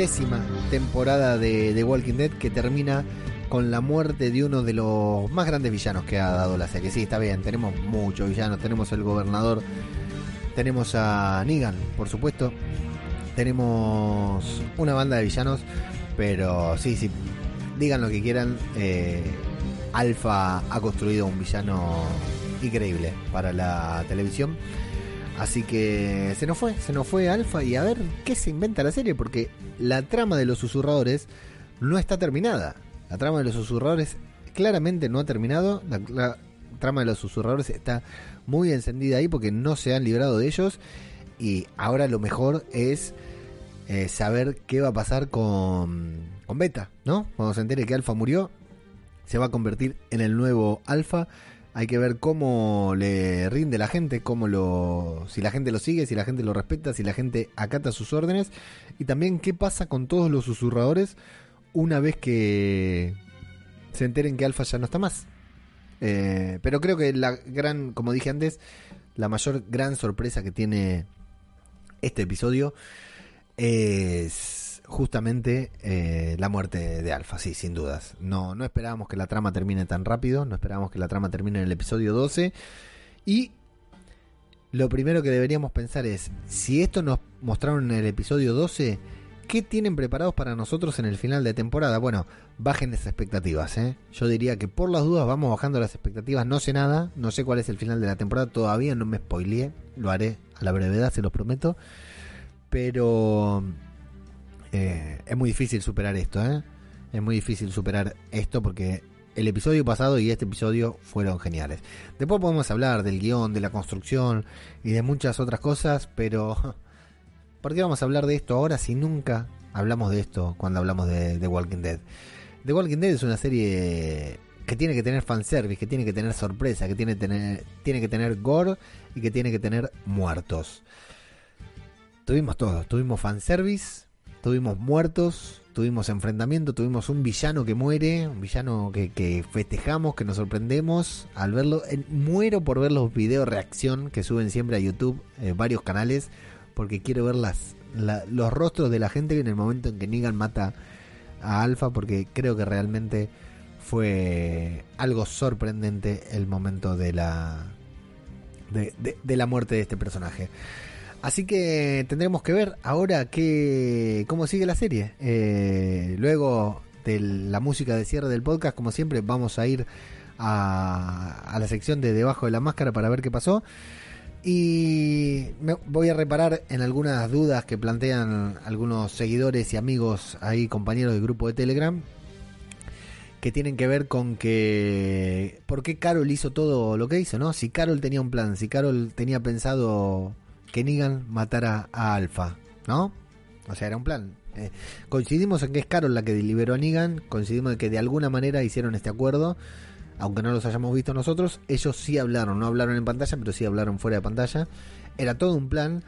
Décima temporada de The Walking Dead que termina con la muerte de uno de los más grandes villanos que ha dado la serie. Sí, está bien, tenemos muchos villanos, tenemos el gobernador, tenemos a Negan, por supuesto, tenemos una banda de villanos, pero sí, sí, digan lo que quieran, eh, Alpha ha construido un villano increíble para la televisión. Así que se nos fue, se nos fue Alfa y a ver qué se inventa la serie, porque la trama de los susurradores no está terminada. La trama de los susurradores claramente no ha terminado. La, trama de los susurradores está muy encendida ahí porque no se han librado de ellos. Y ahora lo mejor es eh, saber qué va a pasar con, con Beta, ¿no? Cuando se entere que Alfa murió, se va a convertir en el nuevo Alfa hay que ver cómo le rinde la gente, cómo lo, si la gente lo sigue, si la gente lo respeta, si la gente acata sus órdenes y también qué pasa con todos los susurradores una vez que se enteren que Alfa ya no está más. Eh, pero creo que la gran, como dije antes, la mayor gran sorpresa que tiene este episodio es justamente eh, la muerte de Alfa, sí, sin dudas. No, no esperábamos que la trama termine tan rápido, no esperábamos que la trama termine en el episodio 12. Y lo primero que deberíamos pensar es, si esto nos mostraron en el episodio 12, ¿qué tienen preparados para nosotros en el final de temporada? Bueno, bajen las expectativas, ¿eh? Yo diría que por las dudas vamos bajando las expectativas, no sé nada, no sé cuál es el final de la temporada, todavía no me spoileé, lo haré a la brevedad, se los prometo. Pero eh, es muy difícil superar esto, ¿eh? Es muy difícil superar esto porque el episodio pasado y este episodio fueron geniales. Después podemos hablar del guion, de la construcción y de muchas otras cosas, pero ¿por qué vamos a hablar de esto ahora si nunca hablamos de esto cuando hablamos de The Walking Dead? The Walking Dead es una serie que tiene que tener fanservice, que tiene que tener sorpresa, que tiene, tener, tiene que tener gore y que tiene que tener muertos. Tuvimos todo, tuvimos fanservice, tuvimos muertos, tuvimos enfrentamiento, tuvimos un villano que muere, un villano que, festejamos, que nos sorprendemos al verlo. muero por ver los videos reacción que suben siempre a YouTube, eh, varios canales, porque quiero ver las, los rostros de la gente en el momento en que Negan mata a Alpha, porque creo que realmente fue algo sorprendente el momento de la de la muerte de este personaje. Así que tendremos que ver ahora que, cómo sigue la serie. Eh, luego de la música de cierre del podcast, como siempre, vamos a ir a, la sección de debajo de la máscara para ver qué pasó. Y me voy a reparar en algunas dudas que plantean algunos seguidores y amigos ahí, compañeros del grupo de Telegram, que tienen que ver con que por qué Carol hizo todo lo que hizo, ¿no? Si Carol tenía un plan, si Carol tenía pensado que Negan matara a Alpha, ¿no? O sea, era un plan. Eh, coincidimos en que es Carol la que liberó a Negan, coincidimos en que de alguna manera hicieron este acuerdo, aunque no los hayamos visto nosotros, ellos sí hablaron, no hablaron en pantalla, pero sí hablaron fuera de pantalla. Era todo un plan.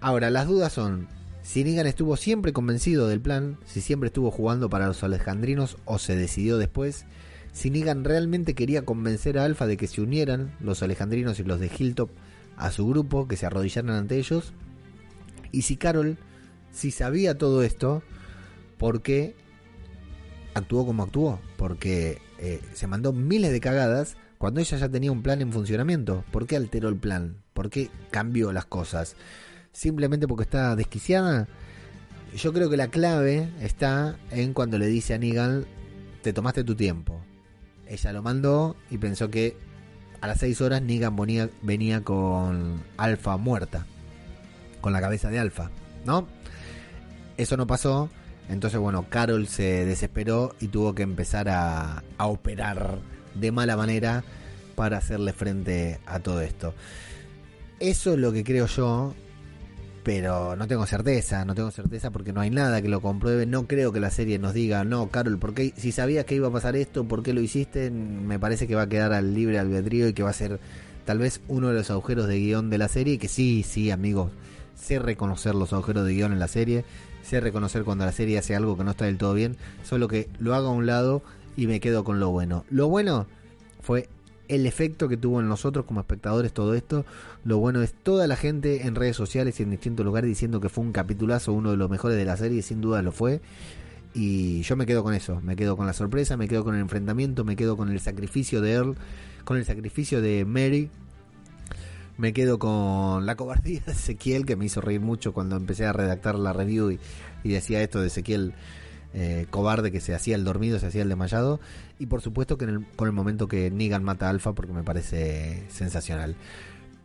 Ahora, las dudas son si Negan estuvo siempre convencido del plan, si siempre estuvo jugando para los alejandrinos o se decidió después, si Negan realmente quería convencer a Alpha de que se unieran los alejandrinos y los de Hilltop a su grupo, que se arrodillaran ante ellos. Y si Carol, si sabía todo esto, por qué actuó como actuó. Porque eh, se mandó miles de cagadas cuando ella ya tenía un plan en funcionamiento. ¿Por qué alteró el plan? ¿Por qué cambió las cosas? Simplemente porque está desquiciada. Yo creo que la clave está en cuando le dice a Negan, te tomaste tu tiempo. Ella lo mandó y pensó que a las 6 horas Negan venía, venía con Alfa muerta. Con la cabeza de Alfa, ¿no? Eso no pasó. Entonces, bueno, Carol se desesperó y tuvo que empezar a, a operar de mala manera para hacerle frente a todo esto. Eso es lo que creo yo pero no tengo certeza, no tengo certeza porque no hay nada que lo compruebe. No creo que la serie nos diga, no, Carol, porque si sabías que iba a pasar esto, ¿por qué lo hiciste? Me parece que va a quedar al libre albedrío y que va a ser tal vez uno de los agujeros de guion de la serie. Que sí, sí, amigos, sé reconocer los agujeros de guion en la serie, sé reconocer cuando la serie hace algo que no está del todo bien, solo que lo hago a un lado y me quedo con lo bueno. Lo bueno fue el efecto que tuvo en nosotros como espectadores todo esto. Lo bueno es toda la gente en redes sociales y en distintos lugares diciendo que fue un capitulazo, uno de los mejores de la serie, sin duda lo fue. Y yo me quedo con eso, me quedo con la sorpresa, me quedo con el enfrentamiento, me quedo con el sacrificio de Earl, con el sacrificio de Mary, me quedo con la cobardía de Ezequiel, que me hizo reír mucho cuando empecé a redactar la review y, y decía esto de Ezequiel eh, cobarde que se hacía el dormido, se hacía el desmayado. Y por supuesto que con el momento que Negan mata a Alpha, porque me parece sensacional.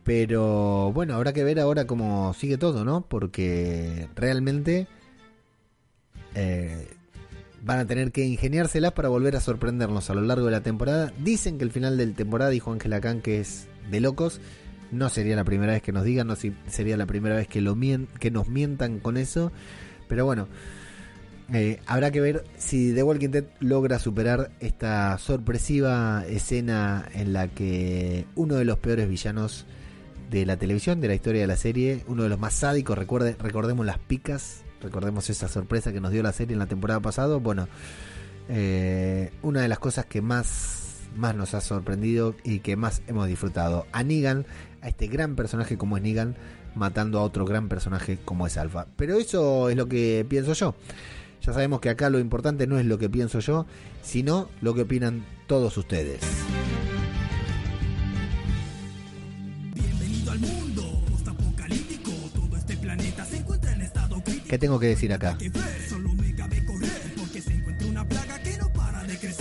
Pero bueno, habrá que ver ahora cómo sigue todo, ¿no? Porque realmente eh, van a tener que ingeniárselas para volver a sorprendernos a lo largo de la temporada. Dicen que el final de temporada, dijo Ángela Khan, que es de locos. No sería la primera vez que nos digan, no sería la primera vez que, lo que nos mientan con eso. Pero bueno, eh, habrá que ver si The Walking Dead logra superar esta sorpresiva escena en la que uno de los peores villanos de la televisión, de la historia de la serie, uno de los más sádicos, recuerde, recordemos las picas, recordemos esa sorpresa que nos dio la serie en la temporada pasada, bueno, eh, una de las cosas que más, más nos ha sorprendido y que más hemos disfrutado, a Negan, a este gran personaje como es Negan, matando a otro gran personaje como es Alpha. Pero eso es lo que pienso yo. Ya sabemos que acá lo importante no es lo que pienso yo, sino lo que opinan todos ustedes. Bienvenido al mundo todo este planeta se encuentra en estado ¿Qué tengo que decir acá?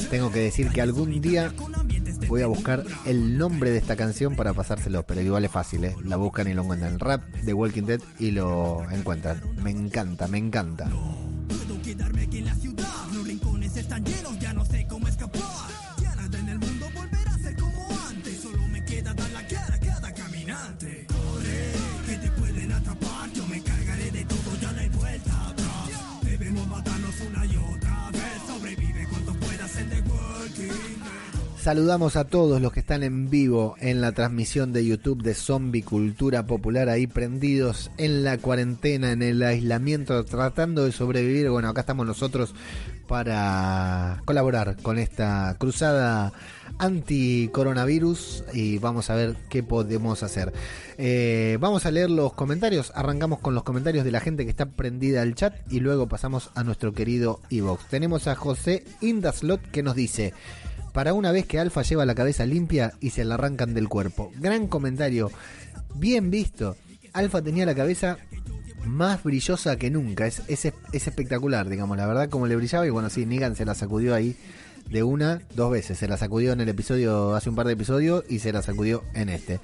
Tengo que decir que algún día voy a buscar el nombre de esta canción para pasárselo, pero igual es fácil, ¿eh? La buscan y lo encuentran. Rap de Walking Dead y lo encuentran. Me encanta, me encanta Saludamos a todos los que están en vivo en la transmisión de YouTube de Zombie Cultura Popular, ahí prendidos en la cuarentena, en el aislamiento, tratando de sobrevivir. Bueno, acá estamos nosotros para colaborar con esta cruzada anti-coronavirus y vamos a ver qué podemos hacer. Eh, vamos a leer los comentarios. Arrancamos con los comentarios de la gente que está prendida al chat y luego pasamos a nuestro querido Evox. Tenemos a José Indaslot que nos dice para una vez que Alfa lleva la cabeza limpia y se la arrancan del cuerpo. Gran comentario, bien visto. Alfa tenía la cabeza más brillosa que nunca, es, es, espectacular, digamos, la verdad como le brillaba y bueno, sí, Negan se la sacudió ahí de una, dos veces, se la sacudió en el episodio, hace un par de episodios y se la sacudió en este.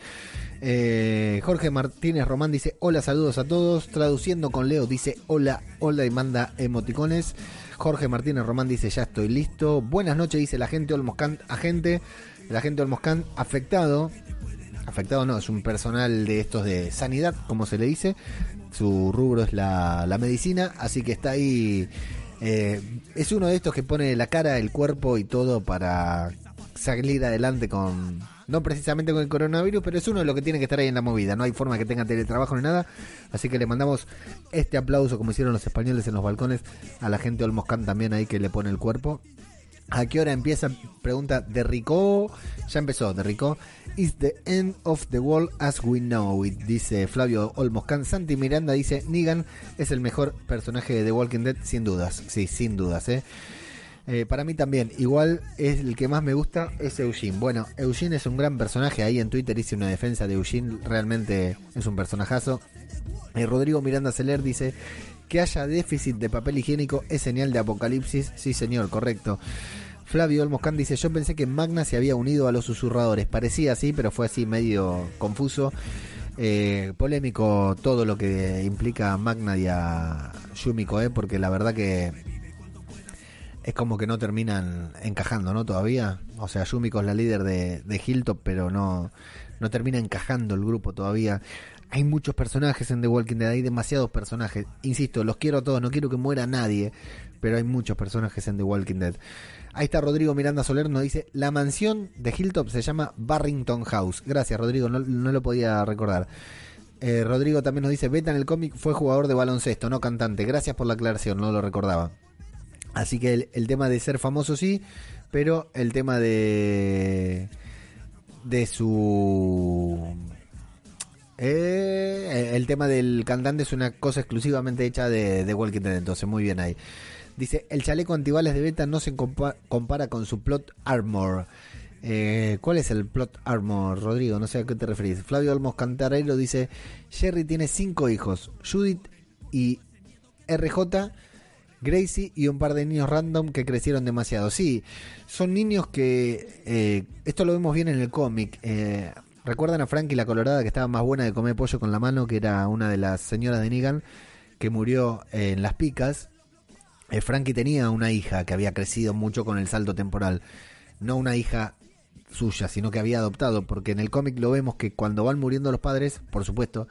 Eh, Jorge Martínez Román dice hola, saludos a todos, traduciendo con Leo dice hola, hola y manda emoticones. Jorge Martínez Román dice, ya estoy listo. Buenas noches, dice la gente Olmoscan, agente, la gente Olmoscan afectado. Afectado no, es un personal de estos de sanidad, como se le dice. Su rubro es la, la medicina, así que está ahí. Eh, es uno de estos que pone la cara, el cuerpo y todo para salir adelante con, no precisamente con el coronavirus, pero es uno de los que tiene que estar ahí en la movida. No hay forma que tenga teletrabajo ni nada. Así que le mandamos este aplauso, como hicieron los españoles en los balcones, a la gente Olmoscan también ahí que le pone el cuerpo. ¿A qué hora empieza? Pregunta de Rico. Ya empezó, de Rico. Is the end of the world as we know it, dice Flavio Olmoscan. Santi Miranda dice, Negan es el mejor personaje de The Walking Dead, sin dudas. Sí, sin dudas, ¿eh? Eh, para mí también, igual es el que más me gusta es Eugene. Bueno, Eugene es un gran personaje. Ahí en Twitter hice una defensa de Eugene. Realmente es un personajazo. Eh, Rodrigo Miranda Celer dice que haya déficit de papel higiénico es señal de apocalipsis. Sí, señor, correcto. Flavio Olmoscán dice, yo pensé que Magna se había unido a los susurradores. Parecía así, pero fue así medio confuso. Eh, polémico todo lo que implica a Magna y a Yumiko, ¿eh? porque la verdad que es como que no terminan encajando, ¿no? Todavía. O sea, Yumiko es la líder de, de Hilltop, pero no, no termina encajando el grupo todavía. Hay muchos personajes en The Walking Dead, hay demasiados personajes. Insisto, los quiero a todos, no quiero que muera nadie, pero hay muchos personajes en The Walking Dead. Ahí está Rodrigo Miranda Soler, nos dice, la mansión de Hilltop se llama Barrington House. Gracias Rodrigo, no, lo podía recordar. Eh, Rodrigo también nos dice, Beta en el cómic fue jugador de baloncesto, no cantante. Gracias por la aclaración, no lo recordaba. Así que el, tema de ser famoso sí, pero el tema de de su eh, el tema del cantante es una cosa exclusivamente hecha de, de Walking Dead, entonces muy bien ahí. Dice, el chaleco antibales de Beta no se compara con su plot armor. Eh, ¿Cuál es el plot armor, Rodrigo? No sé a qué te referís. Flavio Almos Cantarero dice, Jerry tiene cinco hijos, Judith y RJ, Gracie y un par de niños random que crecieron demasiado. Sí, son niños que... Eh, esto lo vemos bien en el cómic. Eh, ¿Recuerdan a Frankie la Colorada que estaba más buena de comer pollo con la mano, que era una de las señoras de Negan, que murió en las picas? Eh, Frankie tenía una hija que había crecido mucho con el salto temporal. No una hija suya, sino que había adoptado, porque en el cómic lo vemos que cuando van muriendo los padres, por supuesto,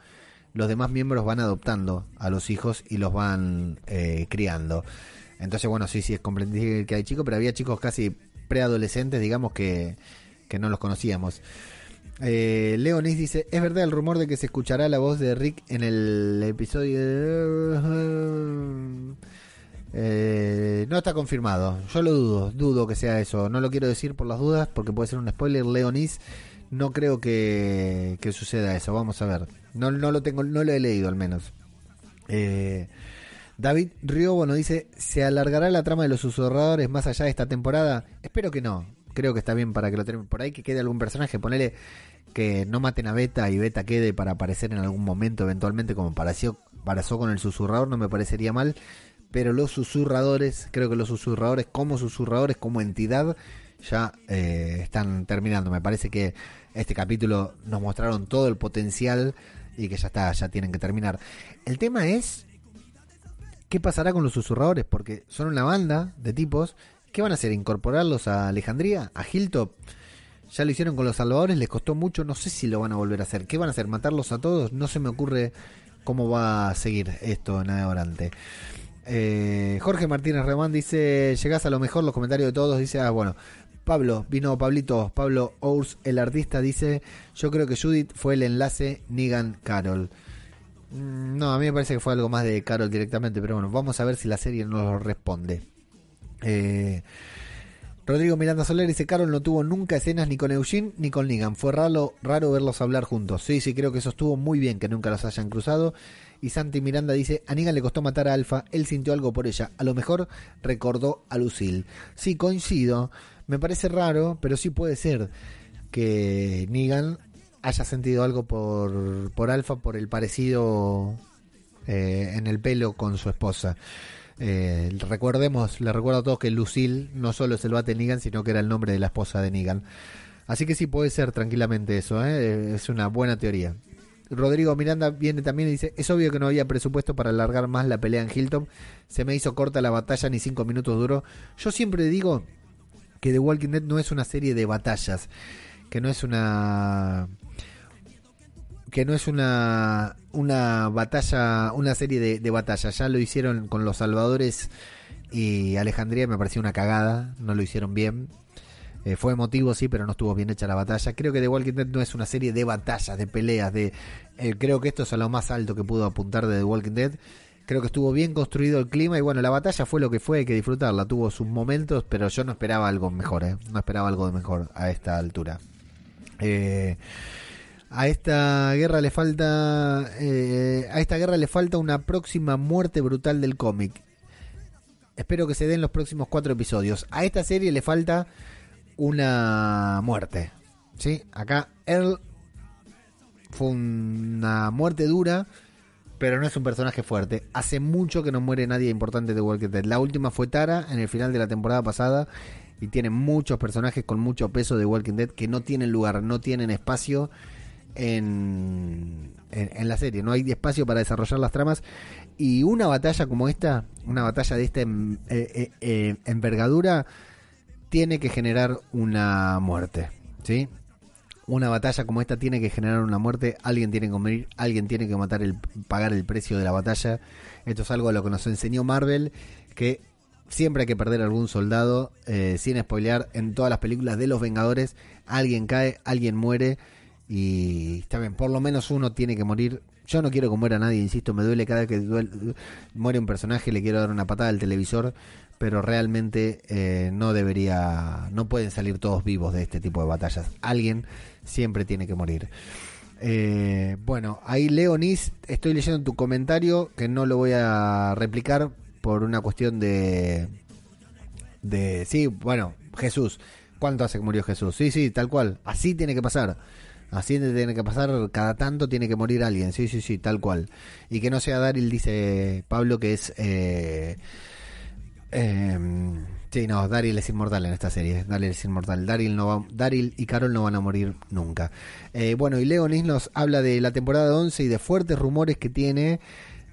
los demás miembros van adoptando a los hijos y los van eh, criando. Entonces, bueno, sí, sí, es comprendible que hay chicos, pero había chicos casi preadolescentes, digamos, que, que no los conocíamos. Eh, Leonis dice, es verdad el rumor de que se escuchará la voz de Rick en el episodio de... Eh, no está confirmado. Yo lo dudo, dudo que sea eso. No lo quiero decir por las dudas porque puede ser un spoiler. Leonis, no creo que, suceda eso. Vamos a ver. No, no lo tengo, no lo he leído al menos. Eh, David Riobo nos dice: ¿Se alargará la trama de los susurradores más allá de esta temporada? Espero que no. Creo que está bien para que lo termine. Por ahí que quede algún personaje. Ponele que no maten a Beta y Beta quede para aparecer en algún momento eventualmente como pareció, pasó con el susurrador. No me parecería mal pero los susurradores, creo que los susurradores como susurradores, como entidad, ya eh, están terminando. Me parece que este capítulo nos mostraron todo el potencial y que ya está, ya tienen que terminar. El tema es, ¿qué pasará con los susurradores? Porque son una banda de tipos. ¿Qué van a hacer? ¿Incorporarlos a Alejandría? ¿A Hilltop? Ya lo hicieron con los salvadores, les costó mucho, no sé si lo van a volver a hacer. ¿Qué van a hacer? ¿Matarlos a todos? No se me ocurre cómo va a seguir esto en adelante. Eh, Jorge Martínez Remán dice, llegás a lo mejor, los comentarios de todos, dice, ah, bueno, Pablo, vino Pablito, Pablo Ours, el artista, dice, yo creo que Judith fue el enlace Nigan Carol. Mm, no, a mí me parece que fue algo más de Carol directamente, pero bueno, vamos a ver si la serie nos lo responde. Eh, Rodrigo Miranda Soler dice, Carol no tuvo nunca escenas ni con Eugene ni con Negan. Fue raro, raro verlos hablar juntos. Sí, sí, creo que eso estuvo muy bien que nunca los hayan cruzado. Y Santi Miranda dice, a Negan le costó matar a Alfa, él sintió algo por ella, a lo mejor recordó a Lucille. Sí, coincido, me parece raro, pero sí puede ser que Negan haya sentido algo por, por Alfa, por el parecido eh, en el pelo con su esposa. Eh, recordemos, le recuerdo a todos que Lucille no solo es el bate Negan, sino que era el nombre de la esposa de Negan. Así que sí puede ser tranquilamente eso, ¿eh? es una buena teoría. Rodrigo Miranda viene también y dice, es obvio que no había presupuesto para alargar más la pelea en Hilton, se me hizo corta la batalla, ni cinco minutos duró. Yo siempre digo que The Walking Dead no es una serie de batallas, que no es una que no es una una batalla, una serie de, batallas. Ya lo hicieron con los Salvadores y Alejandría, me pareció una cagada, no lo hicieron bien. Eh, fue emotivo, sí, pero no estuvo bien hecha la batalla. Creo que The Walking Dead no es una serie de batallas, de peleas, de... Eh, creo que esto es a lo más alto que pudo apuntar de The Walking Dead, Creo que estuvo bien construido el clima y bueno, la batalla fue lo que fue, hay que disfrutarla. Tuvo sus momentos, pero yo no esperaba algo mejor, ¿eh? No esperaba algo de mejor a esta altura. Eh, a esta guerra le falta eh, a esta guerra le falta una próxima muerte brutal del cómic espero que se den los próximos cuatro episodios a esta serie le falta una muerte sí acá Earl fue una muerte dura pero no es un personaje fuerte hace mucho que no muere nadie importante de Walking Dead la última fue Tara en el final de la temporada pasada y tiene muchos personajes con mucho peso de Walking Dead que no tienen lugar no tienen espacio en, en, la serie. No hay espacio para desarrollar las tramas. Y una batalla como esta, una batalla de esta eh, eh, eh, envergadura, tiene que generar una muerte. ¿Sí? Una batalla como esta tiene que generar una muerte. Alguien tiene que morir, alguien tiene que matar el, pagar el precio de la batalla. Esto es algo a lo que nos enseñó Marvel. Que siempre hay que perder algún soldado. sin spoilear, en todas las películas de los Vengadores, alguien cae, alguien muere y está bien, por lo menos uno tiene que morir. Yo no quiero que muera nadie, insisto, me duele cada vez que muere un personaje, le quiero dar una patada al televisor, pero realmente eh, no debería, no pueden salir todos vivos de este tipo de batallas. Alguien siempre tiene que morir. Eh, bueno, ahí Leonis, estoy leyendo tu comentario, que no lo voy a replicar por una cuestión de... de sí, bueno, Jesús. ¿Cuánto hace que murió Jesús? Sí, sí, tal cual. Así tiene que pasar. Así tiene que pasar, cada tanto tiene que morir alguien, sí, sí, sí, tal cual. Y que no sea Daryl, dice Pablo, que es... Eh, em, sí, no, Daryl es inmortal en esta serie, Daryl es inmortal. Daryl, va, y Carol no van a morir nunca. Eh, bueno, y Leonis nos habla de la temporada 11 y de fuertes rumores que tiene...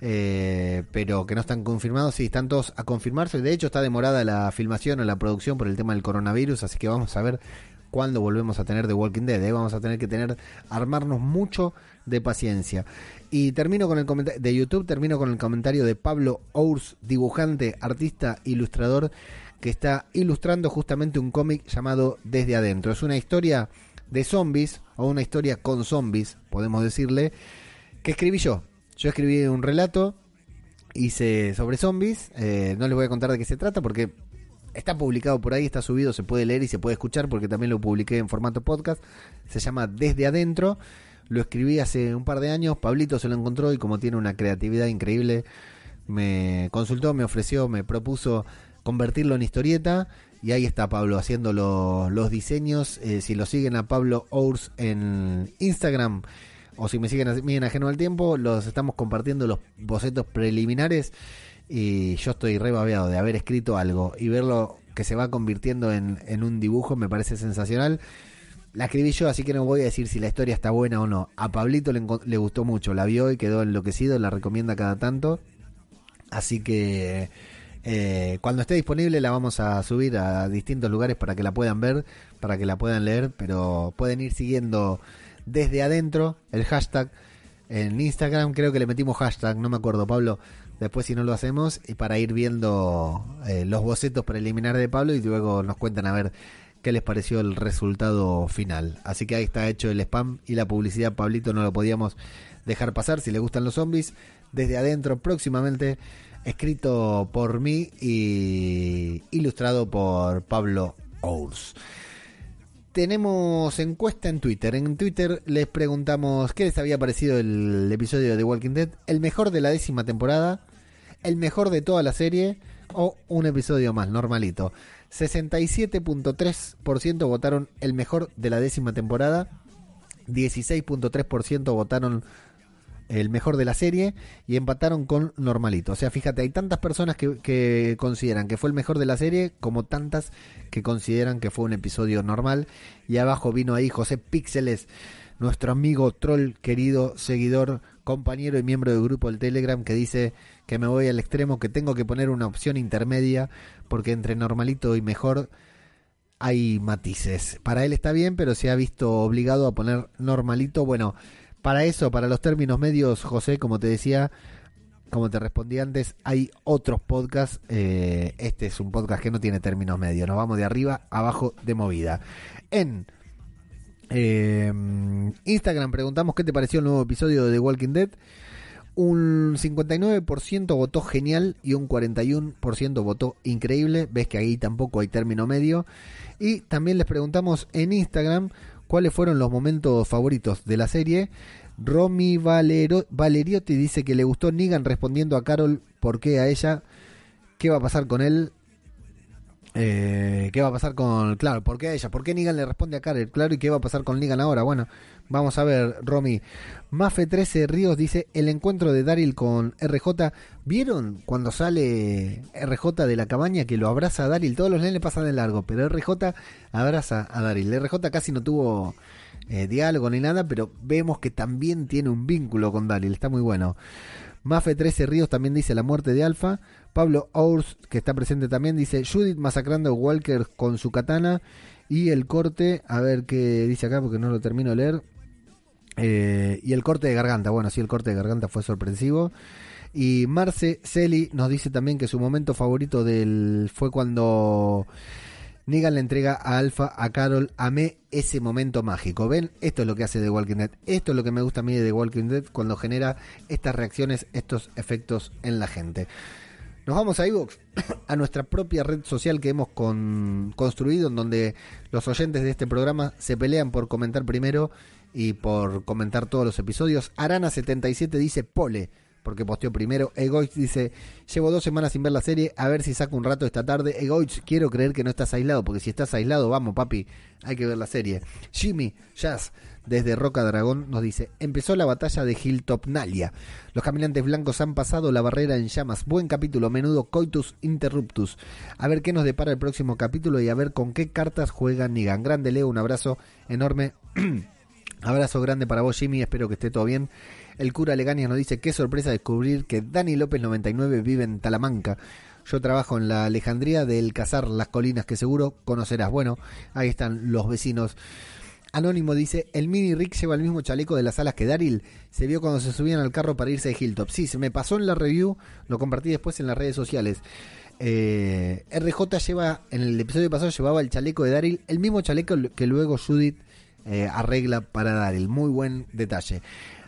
Eh, pero que no están confirmados, sí, están todos a confirmarse. De hecho, está demorada la filmación o la producción por el tema del coronavirus, así que vamos a ver cuando volvemos a tener The Walking Dead. ¿eh? Vamos a tener que tener, armarnos mucho de paciencia. Y termino con el comentario de YouTube, termino con el comentario de Pablo Ours, dibujante, artista, ilustrador, que está ilustrando justamente un cómic llamado Desde Adentro. Es una historia de zombies, o una historia con zombies, podemos decirle, que escribí yo. Yo escribí un relato, hice sobre zombies, eh, no les voy a contar de qué se trata porque Está publicado por ahí, está subido, se puede leer y se puede escuchar porque también lo publiqué en formato podcast. Se llama Desde Adentro. Lo escribí hace un par de años. Pablito se lo encontró y como tiene una creatividad increíble, me consultó, me ofreció, me propuso convertirlo en historieta. Y ahí está Pablo haciendo los diseños. Eh, si lo siguen a Pablo Ours en Instagram o si me siguen a mí en Ajeno al Tiempo, los estamos compartiendo los bocetos preliminares y yo estoy re babeado de haber escrito algo y verlo que se va convirtiendo en, un dibujo me parece sensacional. La escribí yo, así que no voy a decir si la historia está buena o no. A Pablito le, gustó mucho, la vio y quedó enloquecido, la recomienda cada tanto. Así que eh, cuando esté disponible la vamos a subir a distintos lugares para que la puedan ver, para que la puedan leer, pero pueden ir siguiendo desde adentro el hashtag en Instagram, creo que le metimos hashtag, no me acuerdo, Pablo, después si no lo hacemos, y para ir viendo eh, los bocetos preliminares de Pablo y luego nos cuentan a ver qué les pareció el resultado final. Así que ahí está hecho el spam y la publicidad, Pablito, no lo podíamos dejar pasar. Si le gustan los zombies, desde adentro próximamente, escrito por mí y ilustrado por Pablo Ours. Tenemos encuesta en Twitter. En Twitter les preguntamos qué les había parecido el episodio de Walking Dead, el mejor de la décima temporada, el mejor de toda la serie o un episodio más, normalito. 67.3% votaron el mejor de la décima temporada, 16.3% votaron el mejor de la serie y empataron con Normalito. O sea, fíjate, hay tantas personas que, que, consideran que fue el mejor de la serie como tantas que consideran que fue un episodio normal. Y abajo vino ahí José Píxeles, nuestro amigo troll, querido seguidor, compañero y miembro del grupo del Telegram, que dice que me voy al extremo, que tengo que poner una opción intermedia, porque entre normalito y mejor hay matices. Para él está bien, pero se ha visto obligado a poner normalito. Bueno, para eso, para los términos medios, José, como te decía, como te respondí antes, hay otros podcasts. Eh, este es un podcast que no tiene términos medios. Nos vamos de arriba, abajo, de movida. En eh, Instagram preguntamos qué te pareció el nuevo episodio de The Walking Dead un 59% votó genial y un 41% votó increíble. Ves que ahí tampoco hay término medio. Y también les preguntamos en Instagram cuáles fueron los momentos favoritos de la serie. Romy Valero, Valeriotti dice que le gustó Negan respondiendo a Carol por qué a ella, qué va a pasar con él, eh, ¿Qué va a pasar con... Claro, ¿por qué a ella? ¿Por qué Negan le responde a Carol? Claro, ¿y qué va a pasar con Negan ahora? Bueno, vamos a ver, Romy. Mafe 13 Ríos dice, el encuentro de Daryl con RJ. ¿Vieron cuando sale RJ de la cabaña que lo abraza a Daryl? Todos los nenes pasan de largo, pero RJ abraza a Daryl. RJ casi no tuvo eh, diálogo ni nada, pero vemos que también tiene un vínculo con Daryl. Está muy bueno. Mafe 13 Ríos también dice la muerte de Alfa. Pablo Ours, que está presente también, dice Judith masacrando a Walker con su katana. Y el corte, a ver qué dice acá porque no lo termino de leer. Eh, y el corte de garganta, bueno, sí, el corte de garganta fue sorpresivo. Y Marce Celi nos dice también que su momento favorito del fue cuando Negan le entrega a Alpha, a Carol, amé ese momento mágico. ¿Ven? Esto es lo que hace The Walking Dead. Esto es lo que me gusta a mí de The Walking Dead cuando genera estas reacciones, estos efectos en la gente. Nos vamos a iVoox, a nuestra propia red social que hemos construido, en donde los oyentes de este programa se pelean por comentar primero y por comentar todos los episodios. Arana77 dice Pole, porque posteó primero. Egoich dice, llevo dos semanas sin ver la serie, a ver si saco un rato esta tarde. Egoich, quiero creer que no estás aislado, porque si estás aislado, vamos papi, hay que ver la serie. Jimmy, Jazz, desde Roca Dragón nos dice, empezó la batalla de Hilltop-Nalia. Los caminantes blancos han pasado la barrera en llamas. Buen capítulo, menudo coitus interruptus. A ver qué nos depara el próximo capítulo y a ver con qué cartas juega Nigan. Grande Leo, un abrazo enorme. abrazo grande para vos Jimmy, espero que esté todo bien. El cura Legaña nos dice, qué sorpresa descubrir que Dani López 99 vive en Talamanca. Yo trabajo en la Alejandría del Cazar Las Colinas, que seguro conocerás. Bueno, ahí están los vecinos. Anónimo dice, el mini Rick lleva el mismo chaleco de las alas que Daryl. Se vio cuando se subían al carro para irse de Hilltop. Sí, se me pasó en la review, lo compartí después en las redes sociales. Eh, RJ lleva, en el episodio pasado llevaba el chaleco de Daryl, el mismo chaleco que luego Judith eh, arregla para Daryl. Muy buen detalle.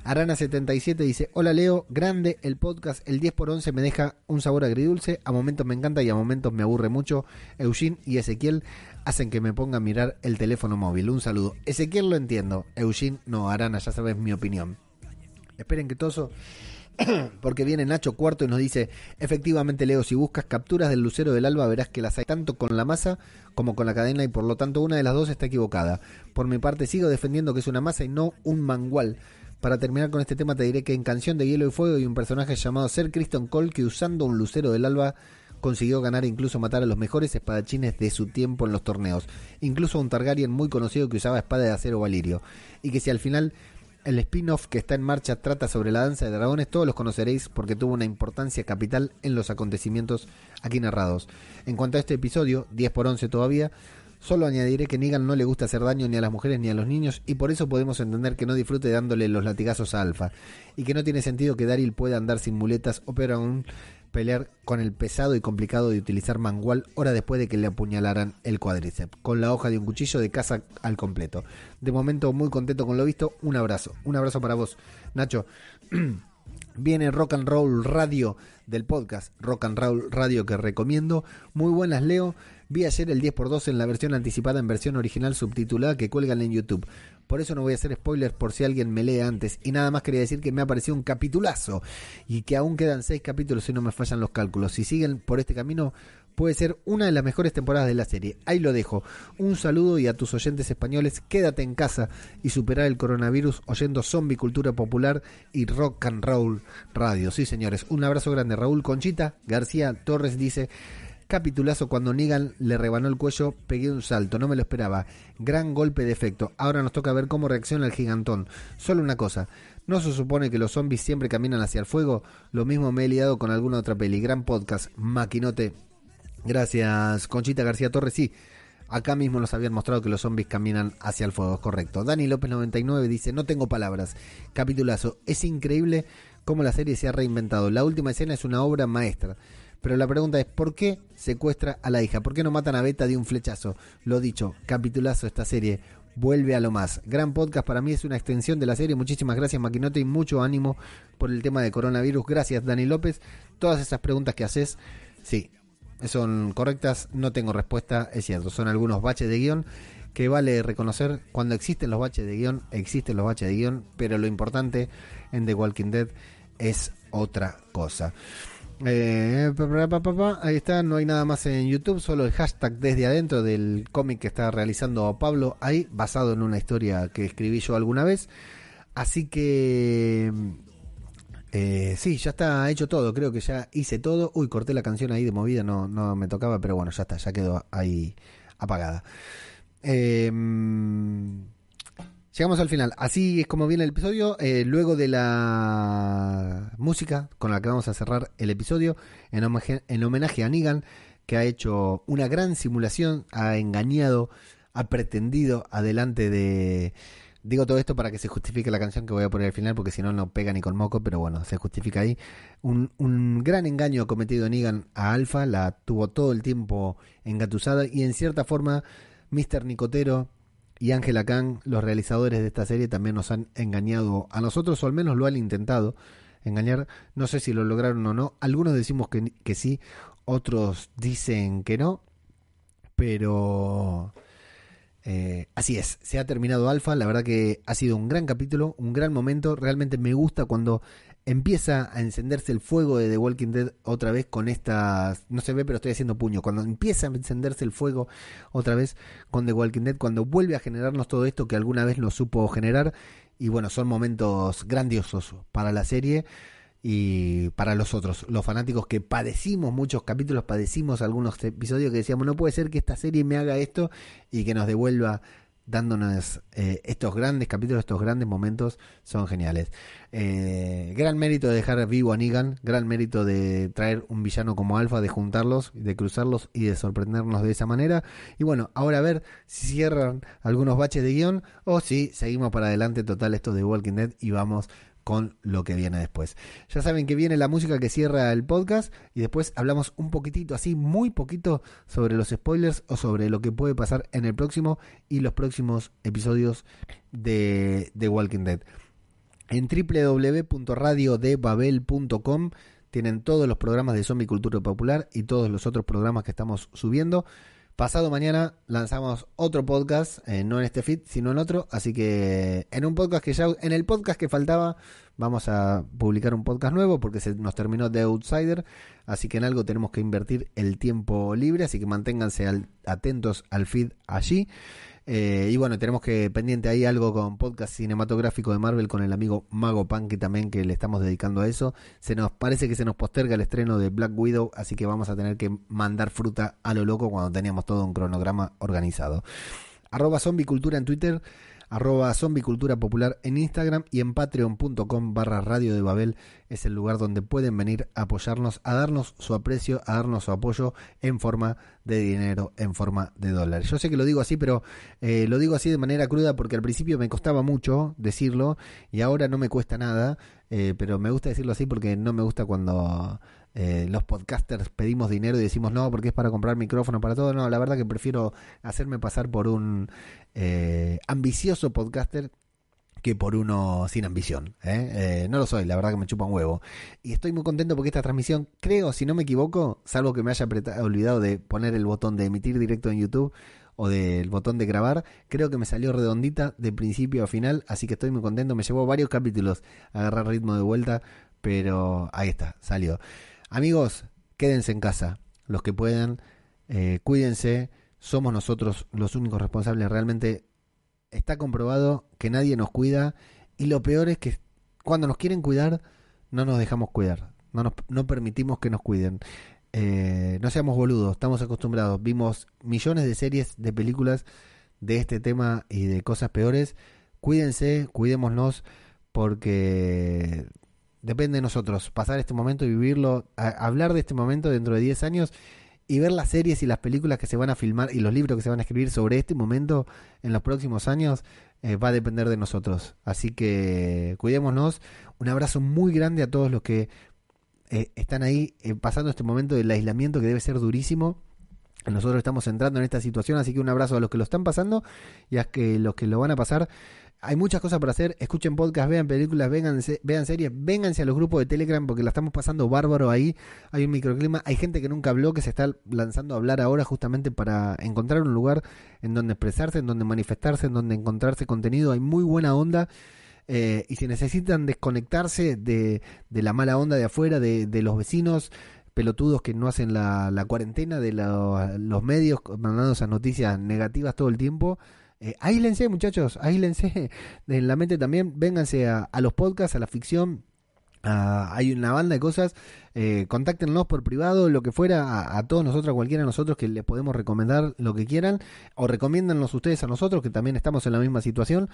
Arana77 dice, hola Leo, grande el podcast, el 10 por 11 me deja un sabor agridulce, a momentos me encanta y a momentos me aburre mucho. Eugene y Ezequiel hacen que me ponga a mirar el teléfono móvil. Un saludo. Ezequiel lo entiendo, Eugene no, Arana, ya sabes mi opinión. Esperen que todo porque viene Nacho Cuarto y nos dice, efectivamente Leo, si buscas capturas del lucero del alba verás que las hay tanto con la masa como con la cadena y por lo tanto una de las dos está equivocada. Por mi parte sigo defendiendo que es una masa y no un mangual. Para terminar con este tema te diré que en Canción de Hielo y Fuego hay un personaje llamado Ser Kristen Cole que usando un lucero del alba consiguió ganar e incluso matar a los mejores espadachines de su tiempo en los torneos, incluso a un Targaryen muy conocido que usaba espada de acero valirio, y que si al final el spin-off que está en marcha trata sobre la danza de dragones, todos los conoceréis porque tuvo una importancia capital en los acontecimientos aquí narrados. En cuanto a este episodio, 10 por 11 todavía, Solo añadiré que Negan no le gusta hacer daño ni a las mujeres ni a los niños y por eso podemos entender que no disfrute dándole los latigazos a Alfa y que no tiene sentido que Daryl pueda andar sin muletas o peor aún pelear con el pesado y complicado de utilizar mangual hora después de que le apuñalaran el cuádriceps con la hoja de un cuchillo de caza al completo. De momento muy contento con lo visto, un abrazo, un abrazo para vos, Nacho. Viene Rock and Roll Radio del podcast Rock and Roll Radio que recomiendo. Muy buenas, Leo. Vi ayer el 10x2 en la versión anticipada en versión original subtitulada que cuelgan en YouTube. Por eso no voy a hacer spoilers por si alguien me lee antes. Y nada más quería decir que me ha parecido un capitulazo. Y que aún quedan 6 capítulos si no me fallan los cálculos. Si siguen por este camino, puede ser una de las mejores temporadas de la serie. Ahí lo dejo. Un saludo y a tus oyentes españoles, quédate en casa y superar el coronavirus oyendo zombie cultura popular y rock and roll radio. Sí, señores. Un abrazo grande. Raúl Conchita García Torres dice, Capitulazo cuando Negan le rebanó el cuello, pegué un salto, no me lo esperaba. Gran golpe de efecto. Ahora nos toca ver cómo reacciona el gigantón. Solo una cosa, ¿no se supone que los zombies siempre caminan hacia el fuego? Lo mismo me he liado con alguna otra peli. Gran podcast, maquinote. Gracias, Conchita García Torres. Sí, acá mismo nos habían mostrado que los zombies caminan hacia el fuego, correcto. Dani López 99 dice, no tengo palabras. Capitulazo, es increíble cómo la serie se ha reinventado. La última escena es una obra maestra. Pero la pregunta es, ¿por qué secuestra a la hija? ¿Por qué no matan a Beta de un flechazo? Lo dicho, capitulazo esta serie. vuelve a lo más. Gran podcast para mí es una extensión de la serie. Muchísimas gracias Maquinote y mucho ánimo por el tema de coronavirus. Gracias Dani López. Todas esas preguntas que haces, sí, son correctas. No tengo respuesta, es cierto. Son algunos baches de guion que vale reconocer. Cuando existen los baches de guion, existen los baches de guion. Pero lo importante en The Walking Dead es otra cosa. Eh, ahí está, no hay nada más en YouTube, solo el hashtag desde adentro del cómic que está realizando Pablo ahí, basado en una historia que escribí yo alguna vez. Así que... Eh, sí, ya está hecho todo, creo que ya hice todo. Uy, corté la canción ahí de movida, no, no me tocaba, pero bueno, ya está, ya quedó ahí apagada. Eh, Llegamos al final. Así es como viene el episodio. Eh, luego de la música con la que vamos a cerrar el episodio, en homenaje, en homenaje a Negan, que ha hecho una gran simulación, ha engañado, ha pretendido adelante de... Digo todo esto para que se justifique la canción que voy a poner al final, porque si no, no pega ni con moco, pero bueno, se justifica ahí. Un, gran engaño cometido Negan a Alpha, la tuvo todo el tiempo engatusada y en cierta forma, Mr. Nicotero y Ángela Kang, los realizadores de esta serie, también nos han engañado a nosotros, o al menos lo han intentado engañar. No sé si lo lograron o no. Algunos decimos que, que sí, otros dicen que no, pero eh, así es, se ha terminado Alfa, la verdad que ha sido un gran capítulo, un gran momento, realmente me gusta cuando empieza a encenderse el fuego de The Walking Dead otra vez con estas, no se ve pero estoy haciendo puño, cuando empieza a encenderse el fuego otra vez con The Walking Dead, cuando vuelve a generarnos todo esto que alguna vez nos supo generar y bueno, son momentos grandiosos para la serie y para los otros, los fanáticos que padecimos muchos capítulos, padecimos algunos episodios que decíamos, no puede ser que esta serie me haga esto y que nos devuelva dándonos eh, estos grandes capítulos, estos grandes momentos, son geniales. Eh, gran mérito de dejar vivo a Negan, gran mérito de traer un villano como Alpha, de juntarlos, de cruzarlos y de sorprendernos de esa manera. Y bueno, ahora a ver si cierran algunos baches de guion o si seguimos para adelante total esto de Walking Dead y vamos con lo que viene después. Ya saben que viene la música que cierra el podcast y después hablamos un poquitito, así muy poquito, sobre los spoilers o sobre lo que puede pasar en el próximo y los próximos episodios de, Walking Dead. En www.radiodebabel.com tienen todos los programas de Zombie Cultura Popular y todos los otros programas que estamos subiendo. Pasado mañana lanzamos otro podcast, eh, no en este feed, sino en otro. Así que en un podcast que ya, en el podcast que faltaba, vamos a publicar un podcast nuevo porque se nos terminó The Outsider. Así que en algo tenemos que invertir el tiempo libre. Así que manténganse atentos al feed allí. Eh, y bueno, tenemos que pendiente ahí algo con podcast cinematográfico de Marvel con el amigo Mago Punky también que le estamos dedicando a eso. Se nos parece que se nos posterga el estreno de Black Widow, así que vamos a tener que mandar fruta a lo loco cuando teníamos todo un cronograma organizado. Arroba Cultura en Twitter arroba zombicultura popular en Instagram y en patreon.com barra radio de Babel es el lugar donde pueden venir a apoyarnos, a darnos su aprecio, a darnos su apoyo en forma de dinero, en forma de dólares. Yo sé que lo digo así, pero eh, lo digo así de manera cruda porque al principio me costaba mucho decirlo y ahora no me cuesta nada, eh, pero me gusta decirlo así porque no me gusta cuando eh, los podcasters pedimos dinero y decimos no porque es para comprar micrófono para todo. No, la verdad que prefiero hacerme pasar por un eh, ambicioso podcaster que por uno sin ambición. ¿eh? no lo soy, la verdad que me chupa un huevo. Y estoy muy contento porque esta transmisión, creo, si no me equivoco, salvo que me haya olvidado de poner el botón de emitir directo en YouTube o del botón de grabar, creo que me salió redondita de principio a final, así que estoy muy contento. Me llevó varios capítulos a agarrar ritmo de vuelta, pero ahí está, salió. Amigos, quédense en casa, los que puedan, eh, cuídense, somos nosotros los únicos responsables, realmente está comprobado que nadie nos cuida. Y lo peor es que cuando nos quieren cuidar no nos dejamos cuidar, no, nos, no permitimos que nos cuiden. Eh, no seamos boludos, estamos acostumbrados, vimos millones de series, de películas de este tema y de cosas peores. Cuídense, cuidémonos porque depende de nosotros pasar este momento y vivirlo, hablar de este momento dentro de 10 años y ver las series y las películas que se van a filmar y los libros que se van a escribir sobre este momento en los próximos años eh, va a depender de nosotros. Así que cuidémonos. Un abrazo muy grande a todos los que eh, están ahí eh, pasando este momento del aislamiento que debe ser durísimo. Nosotros estamos entrando en esta situación, así que un abrazo a los que lo están pasando y a que los que lo van a pasar. Hay muchas cosas para hacer. Escuchen podcast, vean películas, vénganse, vean series, vénganse a los grupos de Telegram porque la estamos pasando bárbaro ahí. Hay un microclima. Hay gente que nunca habló, que se está lanzando a hablar ahora justamente para encontrar un lugar en donde expresarse, en donde manifestarse, en donde encontrarse contenido. Hay muy buena onda. Eh, y si necesitan desconectarse de, de, la mala onda de afuera, de, de los vecinos, pelotudos que no hacen la, la cuarentena, de los medios mandando esas noticias negativas todo el tiempo, eh, aílense, muchachos, aílense en la mente también. Vénganse a, los podcasts, a la ficción. hay una banda de cosas. Eh, por privado, lo que fuera, a, todos nosotros, a cualquiera de nosotros que les podemos recomendar lo que quieran. O recomiéndanos ustedes a nosotros, que también estamos en la misma situación.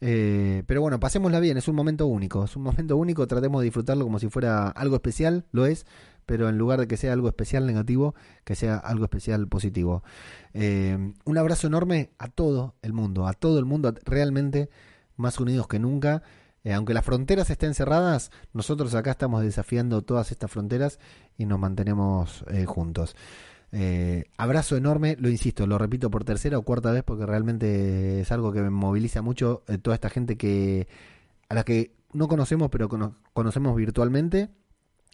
Eh, pero bueno, pasémosla bien, es un momento único. Es un momento único, tratemos de disfrutarlo como si fuera algo especial, lo es pero en lugar de que sea algo especial negativo, que sea algo especial positivo. Eh, un abrazo enorme a todo el mundo, a todo el mundo, realmente más unidos que nunca. Eh, aunque las fronteras estén cerradas, nosotros acá estamos desafiando todas estas fronteras y nos mantenemos eh, juntos. abrazo enorme, lo insisto, lo repito por tercera o cuarta vez porque realmente es algo que me moviliza mucho toda esta gente que a la que no conocemos pero conocemos virtualmente.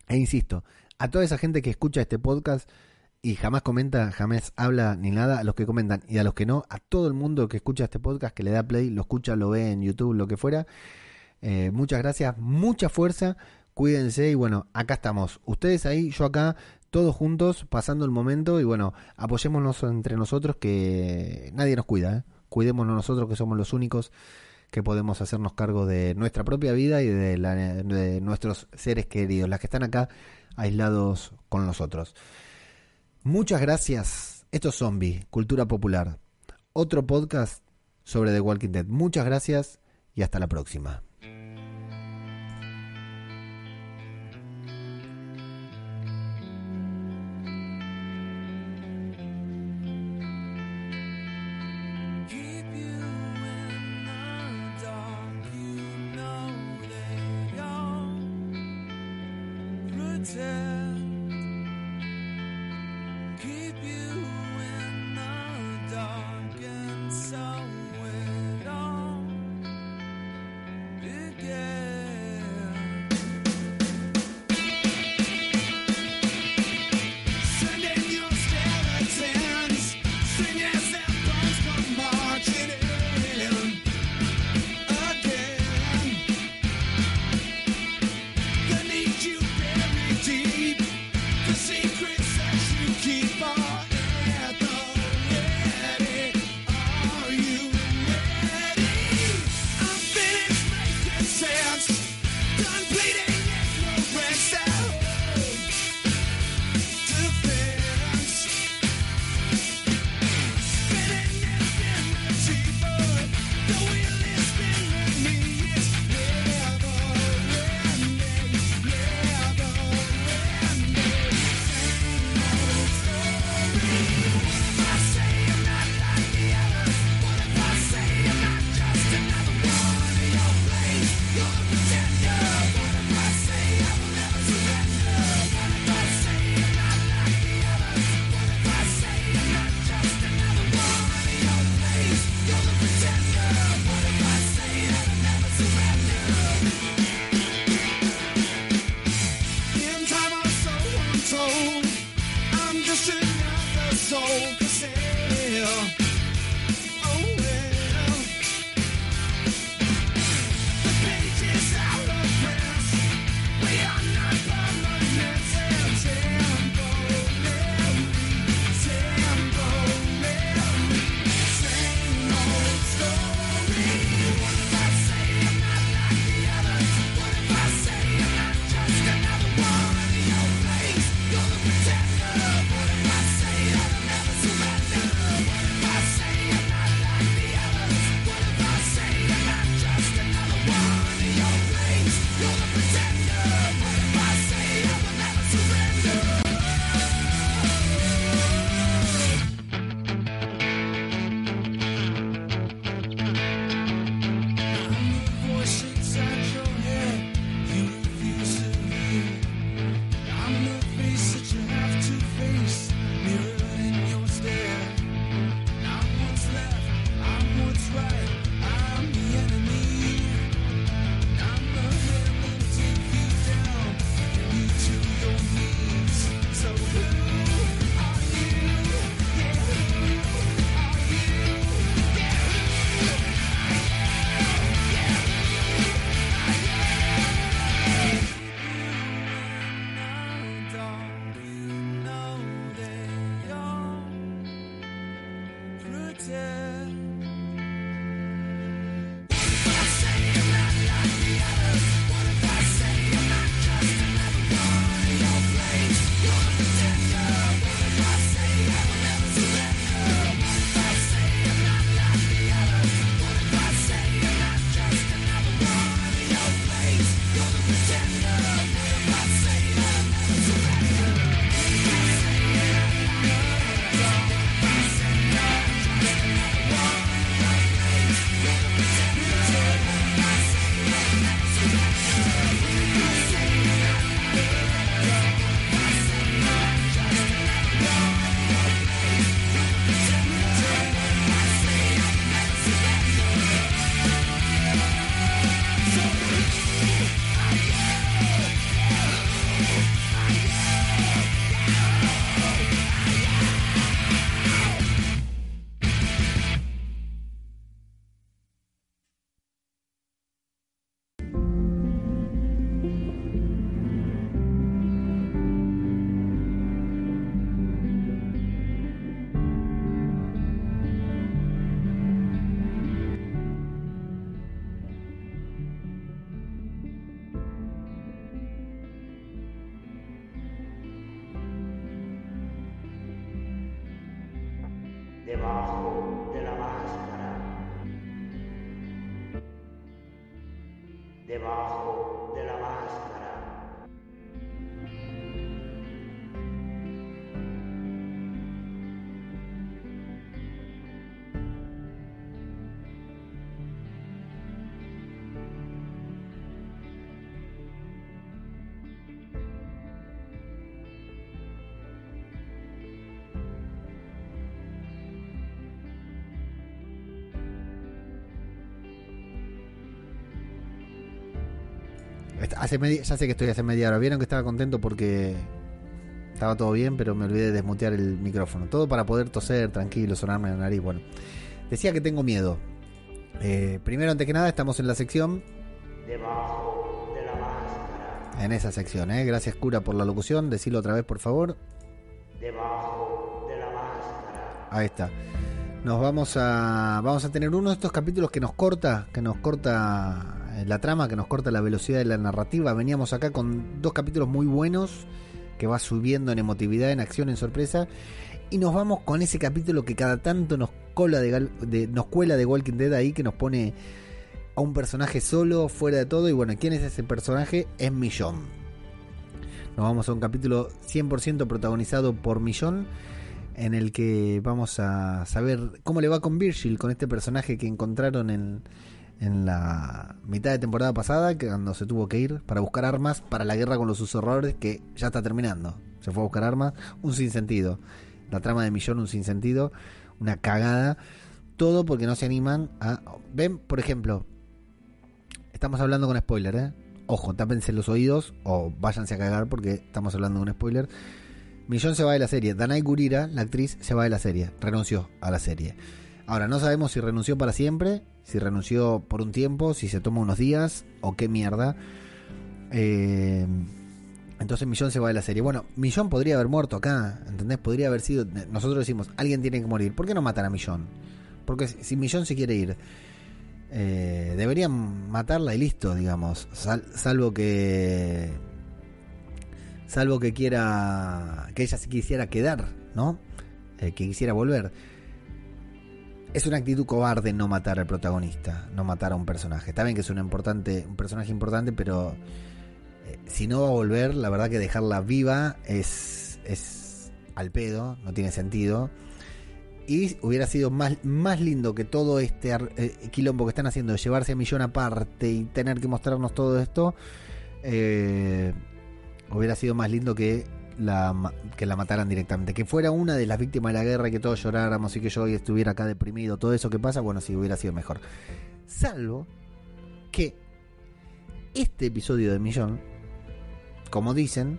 E insisto, a toda esa gente que escucha este podcast y jamás comenta, jamás habla ni nada, a los que comentan y a los que no, a todo el mundo que escucha este podcast, que le da play, lo escucha, lo ve en YouTube, lo que fuera. Eh, muchas gracias, mucha fuerza, cuídense y bueno, acá estamos. Ustedes ahí, yo acá, todos juntos, pasando el momento y bueno, apoyémonos entre nosotros que nadie nos cuida, ¿eh? cuidémonos nosotros que somos los únicos que podemos hacernos cargo de nuestra propia vida y de, de nuestros seres queridos, las que están acá aislados con nosotros. Muchas gracias. Esto es Zombie, Cultura Popular. Otro podcast sobre The Walking Dead. Muchas gracias y hasta la próxima. Hace ya sé que estoy hace media hora. Vieron que estaba contento porque estaba todo bien, pero me olvidé de desmutear el micrófono. Todo para poder toser tranquilo, sonarme la nariz. Bueno, decía que tengo miedo. Eh, primero, antes que nada, estamos en la sección. Debajo de la máscara. En esa sección, ¿eh? Gracias, cura, por la locución. Decilo otra vez, por favor. Debajo de la máscara. Ahí está. Nos vamos a vamos a tener uno de estos capítulos que nos corta, que nos corta la trama, que nos corta la velocidad de la narrativa. Veníamos acá con dos capítulos muy buenos que va subiendo en emotividad, en acción, en sorpresa y nos vamos con ese capítulo que cada tanto nos cola de- nos cuela de Walking Dead ahí que nos pone a un personaje solo, fuera de todo y bueno, ¿quién es ese personaje? Es Millón. Nos vamos a un capítulo 100% protagonizado por Millón en el que vamos a saber cómo le va con Virgil, con este personaje que encontraron en, en la mitad de temporada pasada, cuando se tuvo que ir para buscar armas para la guerra con los susurradores, que ya está terminando. Se fue a buscar armas, un sinsentido. La trama de Millón, un sinsentido, una cagada. Todo porque no se animan a... Ven, por ejemplo, estamos hablando con spoiler, ¿eh? Ojo, tápense los oídos o váyanse a cagar porque estamos hablando con spoiler. Millón se va de la serie. Danai Gurira, la actriz, se va de la serie. Renunció a la serie. Ahora, no sabemos si renunció para siempre, si renunció por un tiempo, si se toma unos días o qué mierda. Eh, entonces Millón se va de la serie. Bueno, Millón podría haber muerto acá, ¿entendés? Podría haber sido... Nosotros decimos, alguien tiene que morir. ¿Por qué no matan a Millón? Porque si Millón se quiere ir, eh, deberían matarla y listo, digamos. Sal- salvo que salvo que quiera que ella se quisiera quedar, ¿no? Eh, que quisiera volver. Es una actitud cobarde no matar al protagonista, no matar a un personaje. Está bien que es un importante, un personaje importante, pero eh, si no va a volver, la verdad que dejarla viva es es al pedo, no tiene sentido. Y hubiera sido más, más lindo que todo este eh, quilombo que están haciendo llevarse a Millón aparte y tener que mostrarnos todo esto. eh, hubiera sido más lindo que la, que la mataran directamente. Que fuera una de las víctimas de la guerra que todos lloráramos y que yo hoy estuviera acá deprimido. Todo eso que pasa, bueno, sí, hubiera sido mejor. Salvo que este episodio de Millón, como dicen,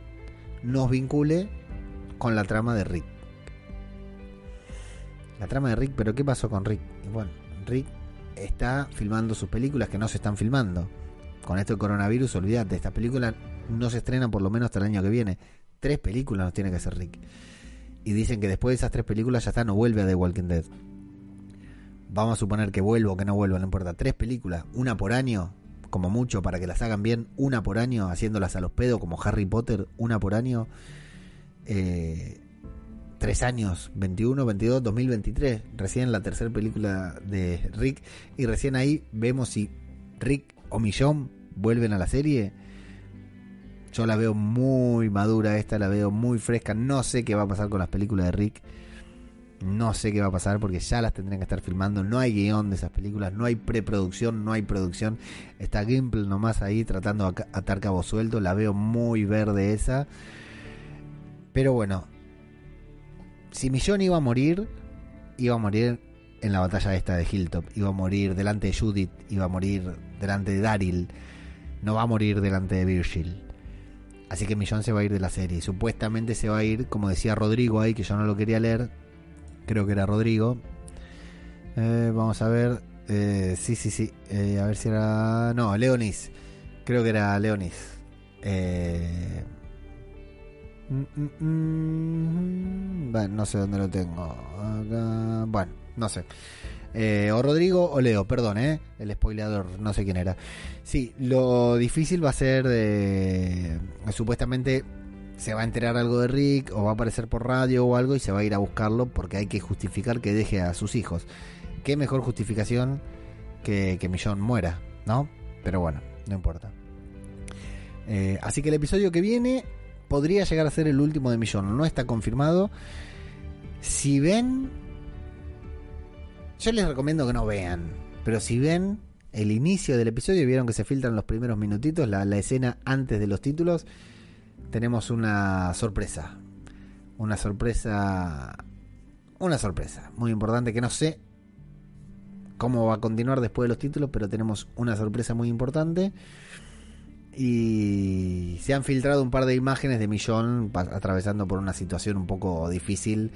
nos vincule con la trama de Rick. La trama de Rick, pero ¿qué pasó con Rick? Bueno, Rick está filmando sus películas que no se están filmando. Con esto del coronavirus, olvídate, estas películas no se estrenan por lo menos hasta el año que viene. Tres películas nos tiene que hacer Rick. Y dicen que después de esas tres películas ya está, no vuelve a The Walking Dead. Vamos a suponer que vuelva o que no vuelva, no importa. Tres películas, una por año, como mucho, para que las hagan bien, una por año, haciéndolas a los pedos, como Harry Potter, una por año. Eh, tres años, 21, 22, 2023, recién la tercera película de Rick, y recién ahí vemos si Rick o Millón vuelven a la serie. Yo la veo muy madura esta, la veo muy fresca, no sé qué va a pasar con las películas de Rick. No sé qué va a pasar porque ya las tendrían que estar filmando. No hay guion de esas películas, no hay preproducción, no hay producción. Está Gimple nomás ahí tratando de atar cabos sueltos. La veo muy verde esa. Pero bueno, si Millón iba a morir, iba a morir en la batalla esta de Hilltop. Iba a morir delante de Judith, iba a morir delante de Daryl. No va a morir delante de Virgil. Así que Millón se va a ir de la serie. Supuestamente se va a ir, como decía Rodrigo ahí, que yo no lo quería leer. Creo que era Rodrigo. Eh, vamos a ver. Eh, sí, sí, sí. Eh, a ver si era. No, Leonis. Creo que era Leonis. Eh, mm, mm, mm, bueno, no sé dónde lo tengo. Acá, bueno, no sé. Eh, o Rodrigo o Leo, perdón, ¿eh? El spoileador, no sé quién era. Sí, lo difícil va a ser de. Supuestamente se va a enterar algo de Rick o va a aparecer por radio o algo y se va a ir a buscarlo porque hay que justificar que deje a sus hijos. ¿Qué mejor justificación que que Millón muera, no? Pero bueno, no importa. Eh, así que el episodio que viene podría llegar a ser el último de Millón. No está confirmado. Si ven... Yo les recomiendo que no vean. Pero si ven el inicio del episodio, vieron que se filtran los primeros minutitos, la, la escena antes de los títulos, tenemos una sorpresa. Una sorpresa... Una sorpresa muy importante que no sé cómo va a continuar después de los títulos, pero tenemos una sorpresa muy importante. Y se han filtrado un par de imágenes de Millón atravesando por una situación un poco difícil.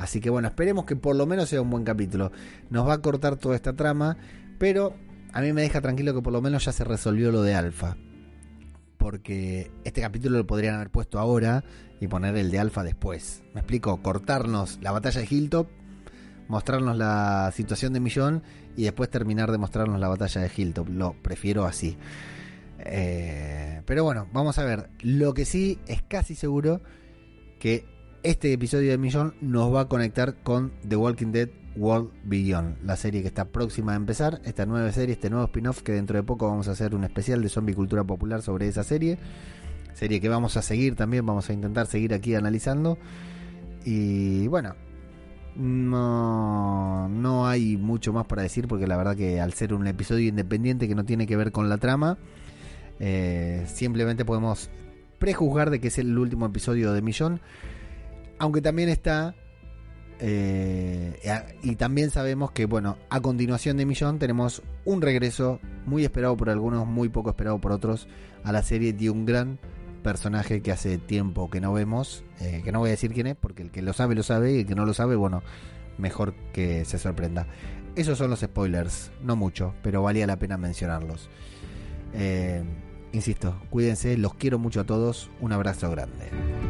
Así que bueno, esperemos que por lo menos sea un buen capítulo. Nos va a cortar toda esta trama, pero a mí me deja tranquilo que por lo menos ya se resolvió lo de Alfa. Porque este capítulo lo podrían haber puesto ahora y poner el de Alfa después. Me explico, cortarnos la batalla de Hilltop, mostrarnos la situación de Millón y después terminar de mostrarnos la batalla de Hilltop. Lo prefiero así. Eh, pero bueno, vamos a ver. Lo que sí es casi seguro que este episodio de Millón nos va a conectar con The Walking Dead World Beyond, la serie que está próxima a empezar, esta nueva serie, este nuevo spin-off que dentro de poco vamos a hacer un especial de zombie cultura popular sobre esa serie. Serie que vamos a seguir también, vamos a intentar seguir aquí analizando. Y bueno, no, no hay mucho más para decir porque la verdad que al ser un episodio independiente que no tiene que ver con la trama, eh, simplemente podemos prejuzgar de que es el último episodio de Millón. Aunque también está. eh, y también sabemos que, bueno, a continuación de Millón tenemos un regreso muy esperado por algunos, muy poco esperado por otros, a la serie de un gran personaje que hace tiempo que no vemos. eh, que no voy a decir quién es, porque el que lo sabe, lo sabe, y el que no lo sabe, bueno, mejor que se sorprenda. Esos son los spoilers, no mucho, pero valía la pena mencionarlos. Eh, insisto, cuídense, los quiero mucho a todos, un abrazo grande.